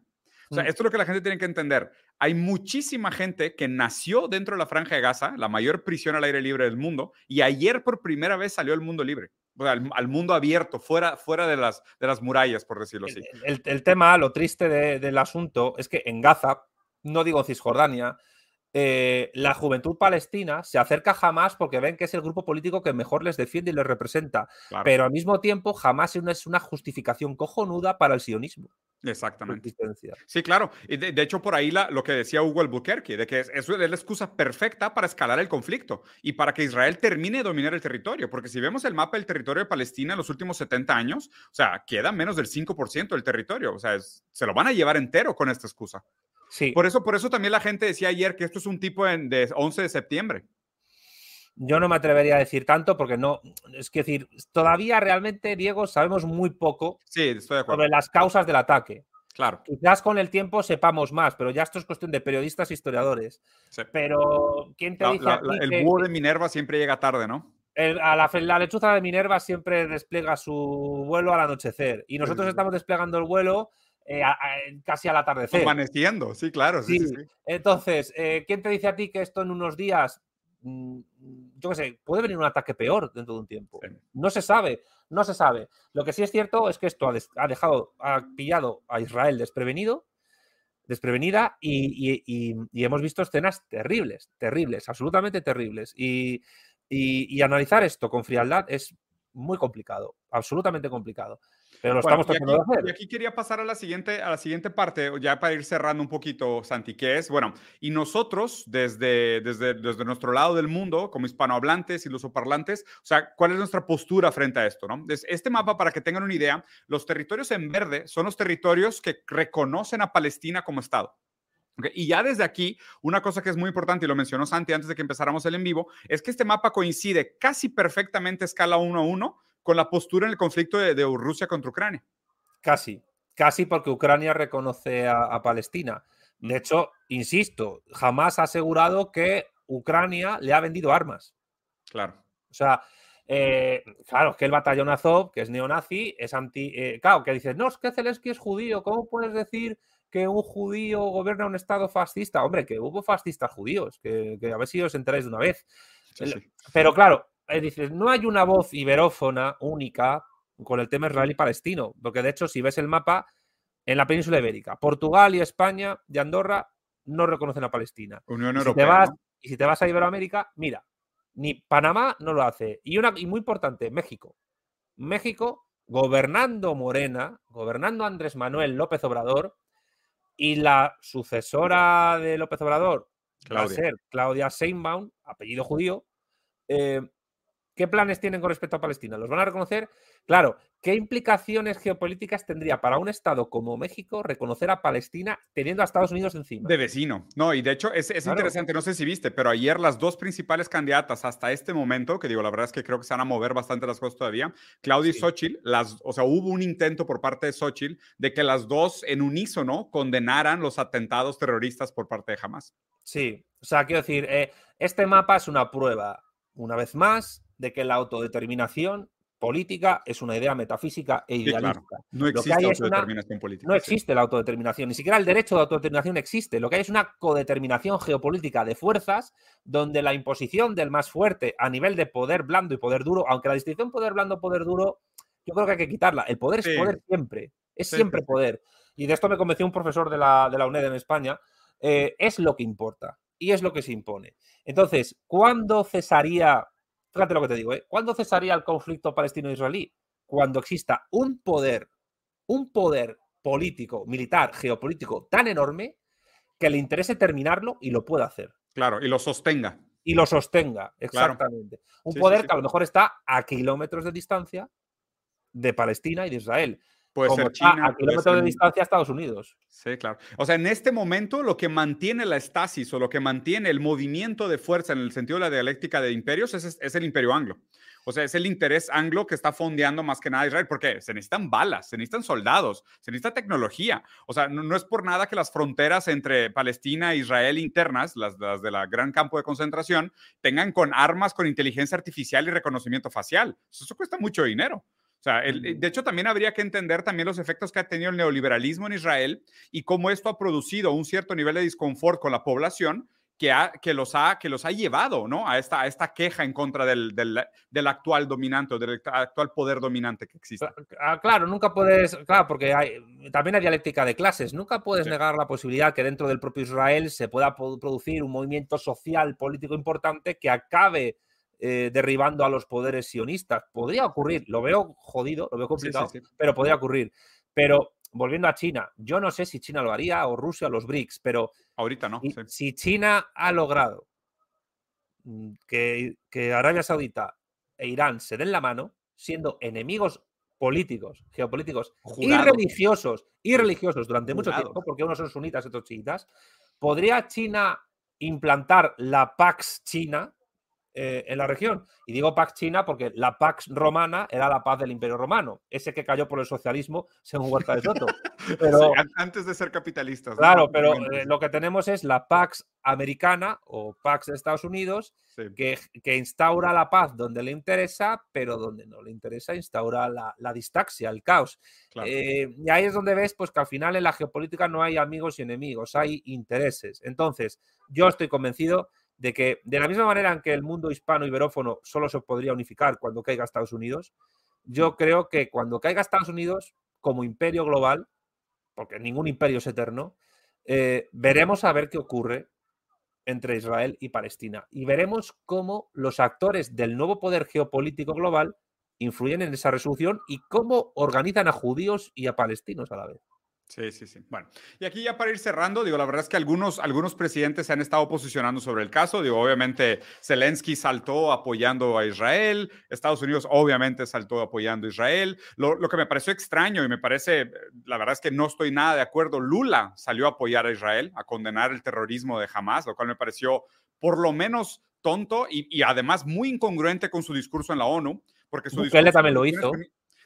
O sea, mm. esto es lo que la gente tiene que entender. Hay muchísima gente que nació dentro de la franja de Gaza, la mayor prisión al aire libre del mundo, y ayer por primera vez salió al mundo libre. O sea, al, mundo abierto, fuera, fuera de, las, de las murallas, por decirlo así. El, tema, lo triste del asunto es que en Gaza, no digo Cisjordania, eh, la juventud palestina se acerca jamás porque ven que es el grupo político que mejor les defiende y les representa. Pero al mismo tiempo, jamás es una justificación cojonuda para el sionismo. Exactamente. Sí, claro. Y de, hecho, por ahí la, lo que decía Hugo Albuquerque, de que es, es, la excusa perfecta para escalar el conflicto y para que Israel termine de dominar el territorio. Porque si vemos el mapa del territorio de Palestina en los últimos 70 años, o sea, queda menos del 5% del territorio. O sea, se lo van a llevar entero con esta excusa. Sí. Por eso, por eso también la gente decía ayer que esto es un tipo de 11 de septiembre. Yo no me atrevería a decir tanto porque no, es que decir, todavía realmente, Diego, sabemos muy poco sí, sobre las causas del ataque. Claro. Quizás con el tiempo sepamos más, pero ya esto es cuestión de periodistas e historiadores. Pero, ¿quién te dice El búho de Minerva siempre llega tarde, ¿no? a la, lechuza de Minerva siempre despliega su vuelo al anochecer y nosotros estamos desplegando el vuelo eh, casi al atardecer. Amaneciendo, sí, claro. Sí, Entonces, eh, ¿quién te dice a ti que esto en unos días, mm, yo qué sé, puede venir un ataque peor dentro de un tiempo? No se sabe, no se sabe. Lo que sí es cierto es que esto ha, dejado, ha pillado a Israel desprevenido desprevenida y, y, hemos visto escenas terribles, terribles, absolutamente terribles. Y, y, analizar esto con frialdad es muy complicado, absolutamente complicado. Pero lo estamos tratando de hacer. Y aquí quería pasar a la, siguiente, a la siguiente parte, ya para ir cerrando un poquito, Santi, que es, bueno, y nosotros desde, desde, desde nuestro lado del mundo, como hispanohablantes y lusoparlantes, o sea, ¿cuál es nuestra postura frente a esto? ¿no? Este mapa, para que tengan una idea, los territorios en verde son los territorios que reconocen a Palestina como Estado. Y ya desde aquí, una cosa que es muy importante, y lo mencionó Santi antes de que empezáramos el en vivo, es que este mapa coincide casi perfectamente escala 1 a 1 con la postura en el conflicto de, Rusia contra Ucrania. Casi, casi porque Ucrania reconoce a, Palestina. De hecho, insisto, jamás ha asegurado que Ucrania le ha vendido armas. Claro. O sea, eh, claro, que el batallón Azov, que es neonazi, es anti. Eh, claro, que dices, no, es que Zelensky es judío, ¿cómo puedes decir que un judío gobierna un estado fascista. Hombre, que hubo fascistas judíos, que, a ver si os enteráis de una vez. Pero claro, dices, no hay una voz iberófona única con el tema israelí-palestino, porque de hecho, si ves el mapa, en la península ibérica, Portugal y España y Andorra no reconocen a Palestina. Unión Europea. Y si te vas a Iberoamérica, mira, ni Panamá no lo hace. Y, una, y muy importante, México. México, gobernando Morena, gobernando Andrés Manuel López Obrador, y la sucesora de López Obrador va a ser Claudia Sheinbaum, apellido judío. Eh, ¿Qué planes tienen con respecto a Palestina? ¿Los van a reconocer? Claro, ¿qué implicaciones geopolíticas tendría para un Estado como México reconocer a Palestina teniendo a Estados Unidos encima? De vecino. No, y de hecho es, interesante, no sé si viste, pero ayer las dos principales candidatas hasta este momento, que digo, la verdad es que creo que se van a mover bastante las cosas todavía, Claudia y Xochitl, las, o sea, hubo un intento por parte de Xochitl de que las dos en unísono condenaran los atentados terroristas por parte de Hamas. Sí, o sea, quiero decir, eh, este mapa es una prueba, una vez más, de que la autodeterminación política es una idea metafísica e idealista. No existe autodeterminación política. No existe la autodeterminación, ni siquiera el derecho de autodeterminación existe. Lo que hay es una codeterminación geopolítica de fuerzas donde la imposición del más fuerte a nivel de poder blando y poder duro, aunque la distinción poder blando-poder duro, yo creo que hay que quitarla. El poder es poder siempre, es siempre poder. Y de esto me convenció un profesor de la, de la UNED en España. Eh, es lo que importa y es lo que se impone. Entonces, ¿cuándo cesaría fíjate lo que te digo, ¿eh? ¿cuándo cesaría el conflicto palestino-israelí? Cuando exista un poder, un poder político, militar, geopolítico tan enorme que le interese terminarlo y lo pueda hacer. Claro, y lo sostenga. Y lo sostenga, exactamente. Un poder que a lo mejor está a kilómetros de distancia de Palestina y de Israel. Puede ser China. A kilómetros de distancia Estados Unidos. Sí, claro. O sea, en este momento lo que mantiene la estasis o lo que mantiene el movimiento de fuerza en el sentido de la dialéctica de imperios es, el imperio anglo. O sea, es el interés anglo que está fondeando más que nada a Israel, porque se necesitan balas, se necesitan soldados, se necesita tecnología. O sea, no, es por nada que las fronteras entre Palestina e Israel internas, las, las de la gran campo de concentración, tengan con armas con inteligencia artificial y reconocimiento facial. Eso cuesta mucho dinero. O sea, de hecho, también habría que entender también los efectos que ha tenido el neoliberalismo en Israel y cómo esto ha producido un cierto nivel de disconfort con la población que, ha, que, los, ha, que los ha llevado ¿no? a, esta, a esta queja en contra del, del, actual dominante o del actual poder dominante que existe. Ah, claro, nunca puedes, claro, porque hay, también hay dialéctica de clases, nunca puedes negar la posibilidad que dentro del propio Israel se pueda producir un movimiento social, político importante que acabe eh, derribando a los poderes sionistas. Podría ocurrir, lo veo jodido, lo veo complicado, pero podría ocurrir. Pero volviendo a China, yo no sé si China lo haría o Rusia o los BRICS, pero ahorita no. Si China ha logrado mm, que, Arabia Saudita e Irán se den la mano, siendo enemigos políticos, geopolíticos y religiosos, y religiosos durante mucho tiempo, porque unos son sunitas y otros chiitas, ¿podría China implantar la Pax China, eh, en la región. Y digo Pax China porque la Pax Romana era la paz del Imperio Romano, ese que cayó por el socialismo, según Huerta de Soto. Pero, antes de ser capitalistas. Claro, pero eh, lo que tenemos es la Pax americana o Pax de Estados Unidos, que, que, instaura la paz donde le interesa, pero donde no le interesa instaura la, la distaxia, el caos. Eh, y ahí es donde ves pues, que al final en la geopolítica no hay amigos y enemigos, hay intereses. Entonces, yo estoy convencido de que de la misma manera en que el mundo hispano iberófono solo se podría unificar cuando caiga Estados Unidos, yo creo que cuando caiga Estados Unidos como imperio global, porque ningún imperio es eterno, eh, veremos a ver qué ocurre entre Israel y Palestina y veremos cómo los actores del nuevo poder geopolítico global influyen en esa resolución y cómo organizan a judíos y a palestinos a la vez. Sí, sí, sí. Bueno, y aquí ya para ir cerrando, digo, la verdad es que algunos, algunos presidentes se han estado posicionando sobre el caso. Digo, obviamente Zelensky saltó apoyando a Israel, Estados Unidos obviamente saltó apoyando a Israel. Lo, lo, que me pareció extraño y me parece, la verdad es que no estoy nada de acuerdo, Lula salió a apoyar a Israel, a condenar el terrorismo de Hamas, lo cual me pareció por lo menos tonto y, y además muy incongruente con su discurso en la ONU. Porque su discurso también lo hizo.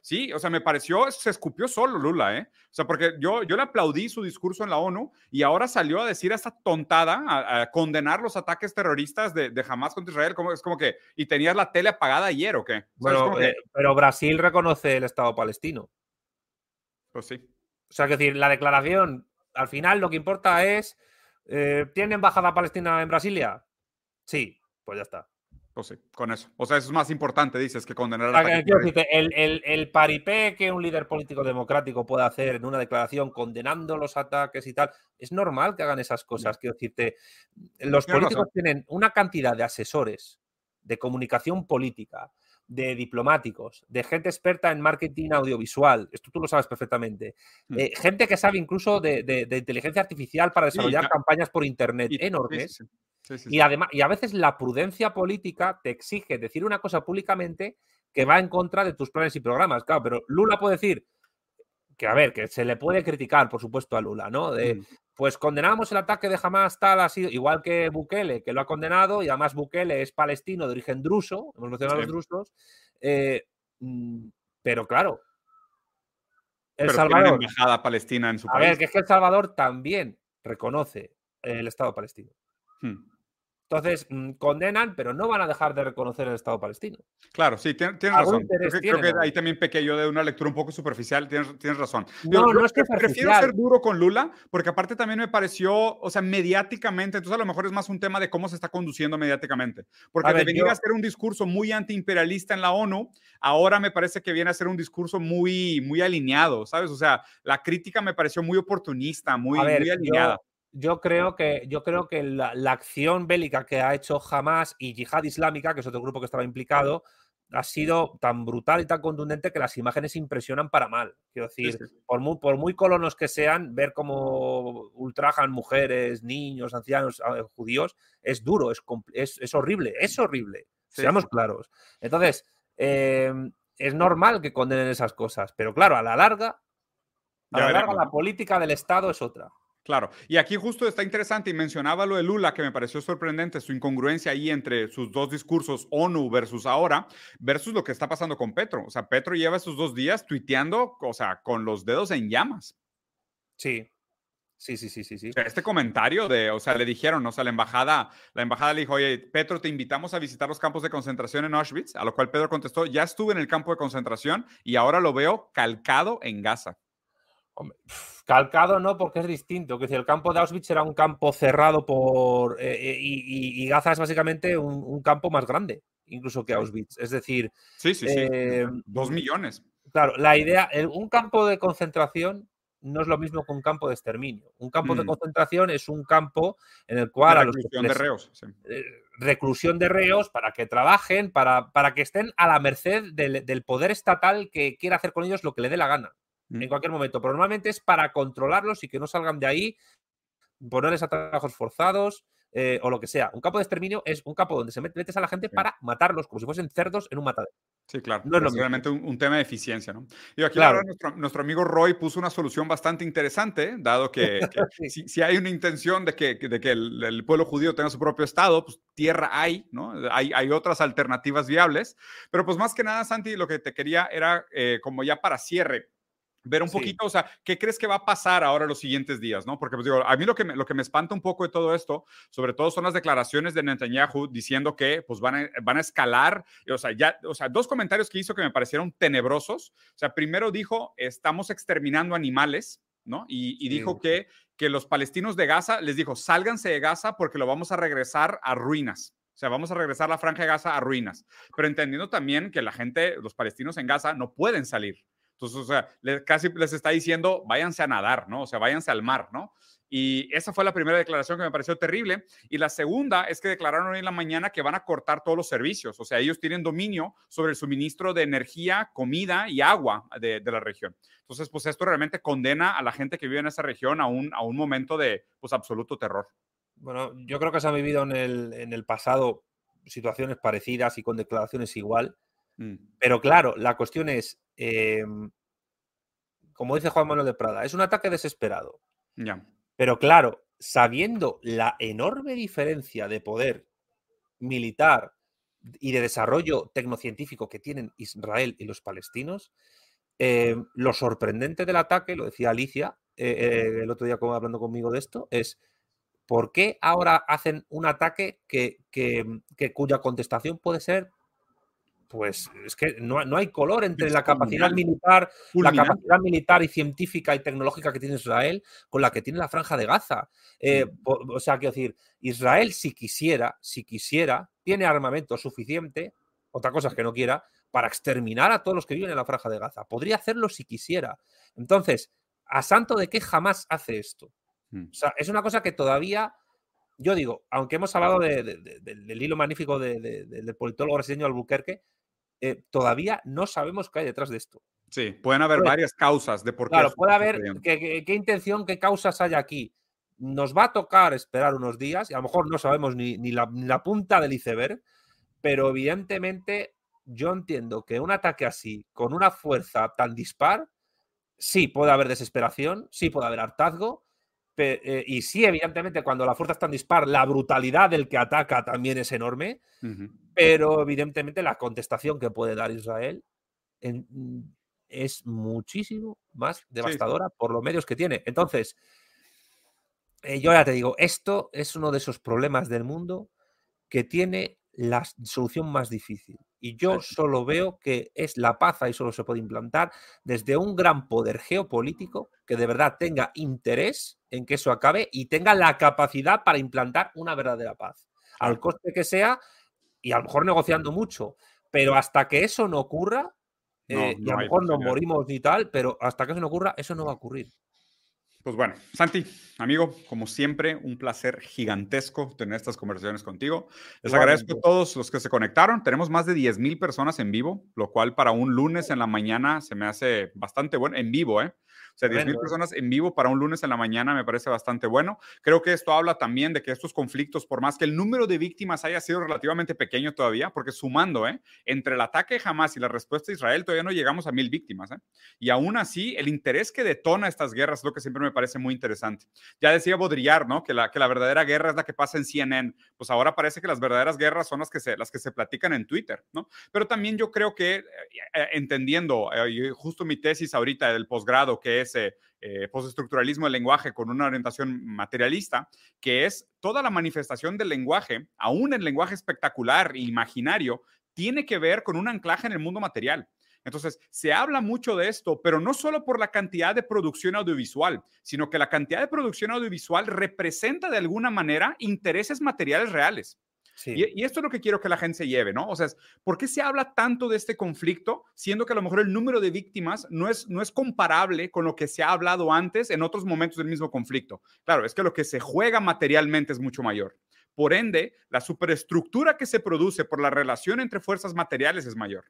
Sí, o sea, me pareció, se escupió solo Lula, ¿eh? O sea, porque yo, yo le aplaudí su discurso en la ONU y ahora salió a decir esta tontada, a, condenar los ataques terroristas de, de, Hamas contra Israel, como, es como que, y tenías la tele apagada ayer o qué. Bueno, eh, pero Brasil reconoce el Estado palestino. Pues sí. O sea, que decir, la declaración, al final lo que importa es, eh, ¿tiene embajada palestina en Brasilia? Sí, pues ya está. Pues sí, con eso. O sea, eso es más importante, dices, que condenar a la el, el, el, paripé que un líder político democrático puede hacer en una declaración condenando los ataques y tal, es normal que hagan esas cosas. Quiero decirte, los políticos tienen una cantidad de asesores de comunicación política, de diplomáticos, de gente experta en marketing audiovisual, esto tú lo sabes perfectamente, mm. eh, gente que sabe incluso de, de, inteligencia artificial para desarrollar campañas por Internet enormes. y además, y a veces la prudencia política te exige decir una cosa públicamente que va en contra de tus planes y programas. Claro, pero Lula puede decir que, a ver, que se le puede criticar, por supuesto, a Lula, ¿no? De, mm. Pues condenamos el ataque de Hamas, tal, ha sido igual que Bukele, que lo ha condenado, y además Bukele es palestino de origen druso, hemos mencionado a los drusos, eh, mm, pero claro. El Salvador. embajada palestina en su país. A ver, que es que El Salvador también reconoce el Estado palestino. Hmm. Entonces, mm, condenan, pero no van a dejar de reconocer el Estado palestino. Claro, sí, tienes, razón. Creo que, ahí también pequé yo de una lectura un poco superficial, tienes, tienes razón. No, no es que Prefiero ser duro con Lula, porque aparte también me pareció, o sea, mediáticamente, entonces a lo mejor es más un tema de cómo se está conduciendo mediáticamente. Porque de venir a ser un discurso muy antiimperialista en la ONU, ahora me parece que viene a ser un discurso muy, muy alineado, ¿sabes? O sea, la crítica me pareció muy oportunista, muy, muy alineada yo creo que, yo creo que la, acción bélica que ha hecho Hamas y Yihad Islámica, que es otro grupo que estaba implicado, ha sido tan brutal y tan contundente que las imágenes impresionan para mal. Quiero decir, Por, muy, por muy colonos que sean, ver cómo ultrajan mujeres, niños, ancianos, ah, judíos, es duro, es, es, horrible, es horrible. Seamos claros. Entonces, em, es normal que condenen esas cosas, pero claro, a la larga, a la larga la política del Estado es otra. Claro, y aquí justo está interesante y mencionaba lo de Lula, que me pareció sorprendente, su incongruencia ahí entre sus dos discursos, ONU versus ahora, versus lo que está pasando con Petro. O sea, Petro lleva esos dos días tuiteando, o sea, con los dedos en llamas. Sí, sí, sí, sí, sí. sí. Este comentario de, o sea, le dijeron, o sea, la embajada, la embajada le dijo, oye, Petro, te invitamos a visitar los campos de concentración en Auschwitz, a lo cual Pedro contestó, ya estuve en el campo de concentración y ahora lo veo calcado en Gaza. Calcado no, porque es distinto. Que si el campo de Auschwitz era un campo cerrado por. Eh, eh, y, Gaza es básicamente un, campo más grande, incluso que Auschwitz. Es decir. Sí, sí, sí. Eh, dos millones. Claro, la idea. un campo de concentración no es lo mismo que un campo de exterminio. Un campo de mm. concentración es un campo en el cual. De reclusión de reos. reclusión de reos para que trabajen, para, para que estén a la merced del poder estatal que quiera hacer con ellos lo que le dé la gana en cualquier momento. Pero normalmente es para controlarlos y que no salgan de ahí, ponerles a trabajos forzados eh, o lo que sea. Un campo de exterminio es un campo donde se metes a la gente para matarlos, como si fuesen cerdos en un matadero. Sí, claro. No es realmente un, tema de eficiencia, ¿no? Y aquí nuestro, amigo Roy puso una solución bastante interesante, dado que, si, hay una intención de que, de que el, pueblo judío tenga su propio Estado, pues tierra hay, ¿no? Hay, hay otras alternativas viables. Pero pues más que nada, Santi, lo que te quería era, eh, como ya para cierre, ver un poquito, o sea, ¿qué crees que va a pasar ahora los siguientes días, no? Porque pues digo, a mí lo que me, lo que me espanta un poco de todo esto, sobre todo son las declaraciones de Netanyahu diciendo que pues van a, van a escalar, o sea, ya, o sea, dos comentarios que hizo que me parecieron tenebrosos. O sea, primero dijo, estamos exterminando animales, ¿no? Y, dijo que, que los palestinos de Gaza, les dijo, sálganse de Gaza porque lo vamos a regresar a ruinas. O sea, vamos a regresar la franja de Gaza a ruinas. Pero entendiendo también que la gente, los palestinos en Gaza, no pueden salir. Entonces, o sea, casi les está diciendo, váyanse a nadar, ¿no? O sea, váyanse al mar, ¿no? Y esa fue la primera declaración que me pareció terrible. Y la segunda es que declararon hoy en la mañana que van a cortar todos los servicios. O sea, ellos tienen dominio sobre el suministro de energía, comida y agua de, la región. Entonces, pues esto realmente condena a la gente que vive en esa región a un, a un momento de pues, absoluto terror. Bueno, yo creo que se ha vivido en el, en el pasado situaciones parecidas y con declaraciones igual. Mm. Pero claro, la cuestión es, em, como dice Juan Manuel de Prada, es un ataque desesperado. Pero claro, sabiendo la enorme diferencia de poder militar y de desarrollo tecnocientífico que tienen Israel y los palestinos, em, lo sorprendente del ataque, lo decía Alicia eh, eh, el otro día como hablando conmigo de esto, es ¿por qué ahora hacen un ataque que, cuya contestación puede ser pues es que no, hay color entre la capacidad militar, la capacidad militar y científica y tecnológica que tiene Israel con la que tiene la franja de Gaza. Eh, o sea, quiero decir, Israel si quisiera, si quisiera, tiene armamento suficiente, otra cosa es que no quiera, para exterminar a todos los que viven en la franja de Gaza. Podría hacerlo si quisiera. Entonces, ¿a santo de qué jamás hace esto? Mm. O sea, es una cosa que todavía yo digo, aunque hemos hablado del hilo magnífico del politólogo brasileño Albuquerque, eh, todavía no sabemos qué hay detrás de esto. Sí, pueden haber varias causas de por qué. Claro, puede haber qué, intención, qué causas hay aquí. Nos va a tocar esperar unos días y a lo mejor no sabemos ni, la, punta del iceberg, pero evidentemente yo entiendo que un ataque así, con una fuerza tan dispar, sí puede haber desesperación, sí puede haber hartazgo, eh, y sí, evidentemente, cuando la fuerza está en dispar, la brutalidad del que ataca también es enorme, pero evidentemente la contestación que puede dar Israel mm, es muchísimo más devastadora por los medios que tiene. Entonces, eh, yo ya te digo, esto es uno de esos problemas del mundo que tiene la solución más difícil. Y yo solo veo que es la paz y solo se puede implantar desde un gran poder geopolítico que de verdad tenga interés en que eso acabe y tenga la capacidad para implantar una verdadera paz. Al coste que sea y a lo mejor negociando mucho. Pero hasta que eso no ocurra, eh, y a lo mejor nos morimos y tal, pero hasta que eso no ocurra, eso no va a ocurrir. Pues bueno, Santi, amigo, como siempre, un placer gigantesco tener estas conversaciones contigo. Les agradezco a todos los que se conectaron. Tenemos más de 10 mil personas en vivo, lo cual para un lunes en la mañana se me hace bastante bueno, en vivo, ¿eh? O sea, 10.000 personas en vivo para un lunes en la mañana me parece bastante bueno. Creo que esto habla también de que estos conflictos, por más que el número de víctimas haya sido relativamente pequeño todavía, porque sumando, ¿eh? entre el ataque de Hamas y la respuesta de Israel, todavía no llegamos a mil víctimas. ¿eh? Y aún así, el interés que detona estas guerras es lo que siempre me parece muy interesante. Ya decía Baudrillard, ¿no? Que la, que la verdadera guerra es la que pasa en CNN. Pues ahora parece que las verdaderas guerras son las que se, las que se platican en Twitter, ¿no? Pero también yo creo que, eh, eh, entendiendo justo mi tesis ahorita del posgrado, que es ese eh, postestructuralismo del lenguaje con una orientación materialista, que es toda la manifestación del lenguaje, aún el lenguaje espectacular e imaginario, tiene que ver con un anclaje en el mundo material. Entonces, se habla mucho de esto, pero no solo por la cantidad de producción audiovisual, sino que la cantidad de producción audiovisual representa de alguna manera intereses materiales reales. Y, esto es lo que quiero que la gente se lleve, ¿no? O sea, ¿por qué se habla tanto de este conflicto, siendo que a lo mejor el número de víctimas no es, no es comparable con lo que se ha hablado antes en otros momentos del mismo conflicto? Claro, es que lo que se juega materialmente es mucho mayor. Por ende, la superestructura que se produce por la relación entre fuerzas materiales es mayor.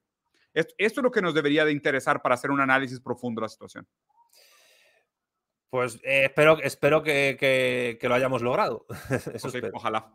Esto, es lo que nos debería de interesar para hacer un análisis profundo de la situación. Pues eh, espero, espero que, lo hayamos logrado. Eso ojalá.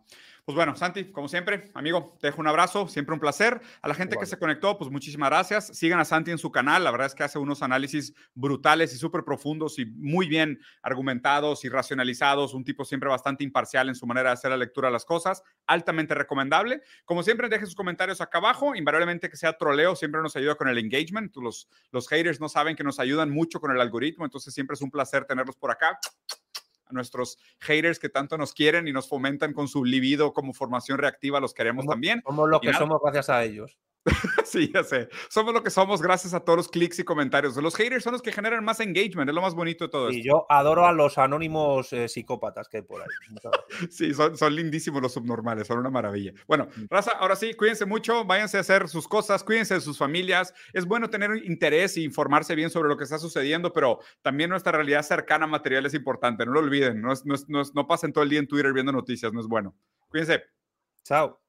Pues bueno, Santi, como siempre, amigo, te dejo un abrazo, siempre un placer. A la gente que se conectó, pues muchísimas gracias. Sigan a Santi en su canal, la verdad es que hace unos análisis brutales y súper profundos y muy bien argumentados y racionalizados, un tipo siempre bastante imparcial en su manera de hacer la lectura de las cosas, altamente recomendable. Como siempre, dejen sus comentarios acá abajo, invariablemente que sea troleo, siempre nos ayuda con el engagement. Los, los haters no saben que nos ayudan mucho con el algoritmo, entonces siempre es un placer tenerlos por acá a nuestros haters que tanto nos quieren y nos fomentan con su libido como formación reactiva, los queremos también. Somos lo que somos gracias a ellos. sí, ya sé. Somos lo que somos gracias a todos los clics y comentarios. Los haters son los que generan más engagement, es lo más bonito de todo y yo adoro a los anónimos eh, psicópatas que hay por ahí. sí, son, son, lindísimos los subnormales, son una maravilla. Bueno, mm. raza, ahora sí, cuídense mucho, váyanse a hacer sus cosas, cuídense de sus familias. Es bueno tener interés y informarse bien sobre lo que está sucediendo, pero también nuestra realidad cercana material es importante, no lo olviden. No, no, no pasen todo el día en Twitter viendo noticias, no es bueno. Cuídense. Chao.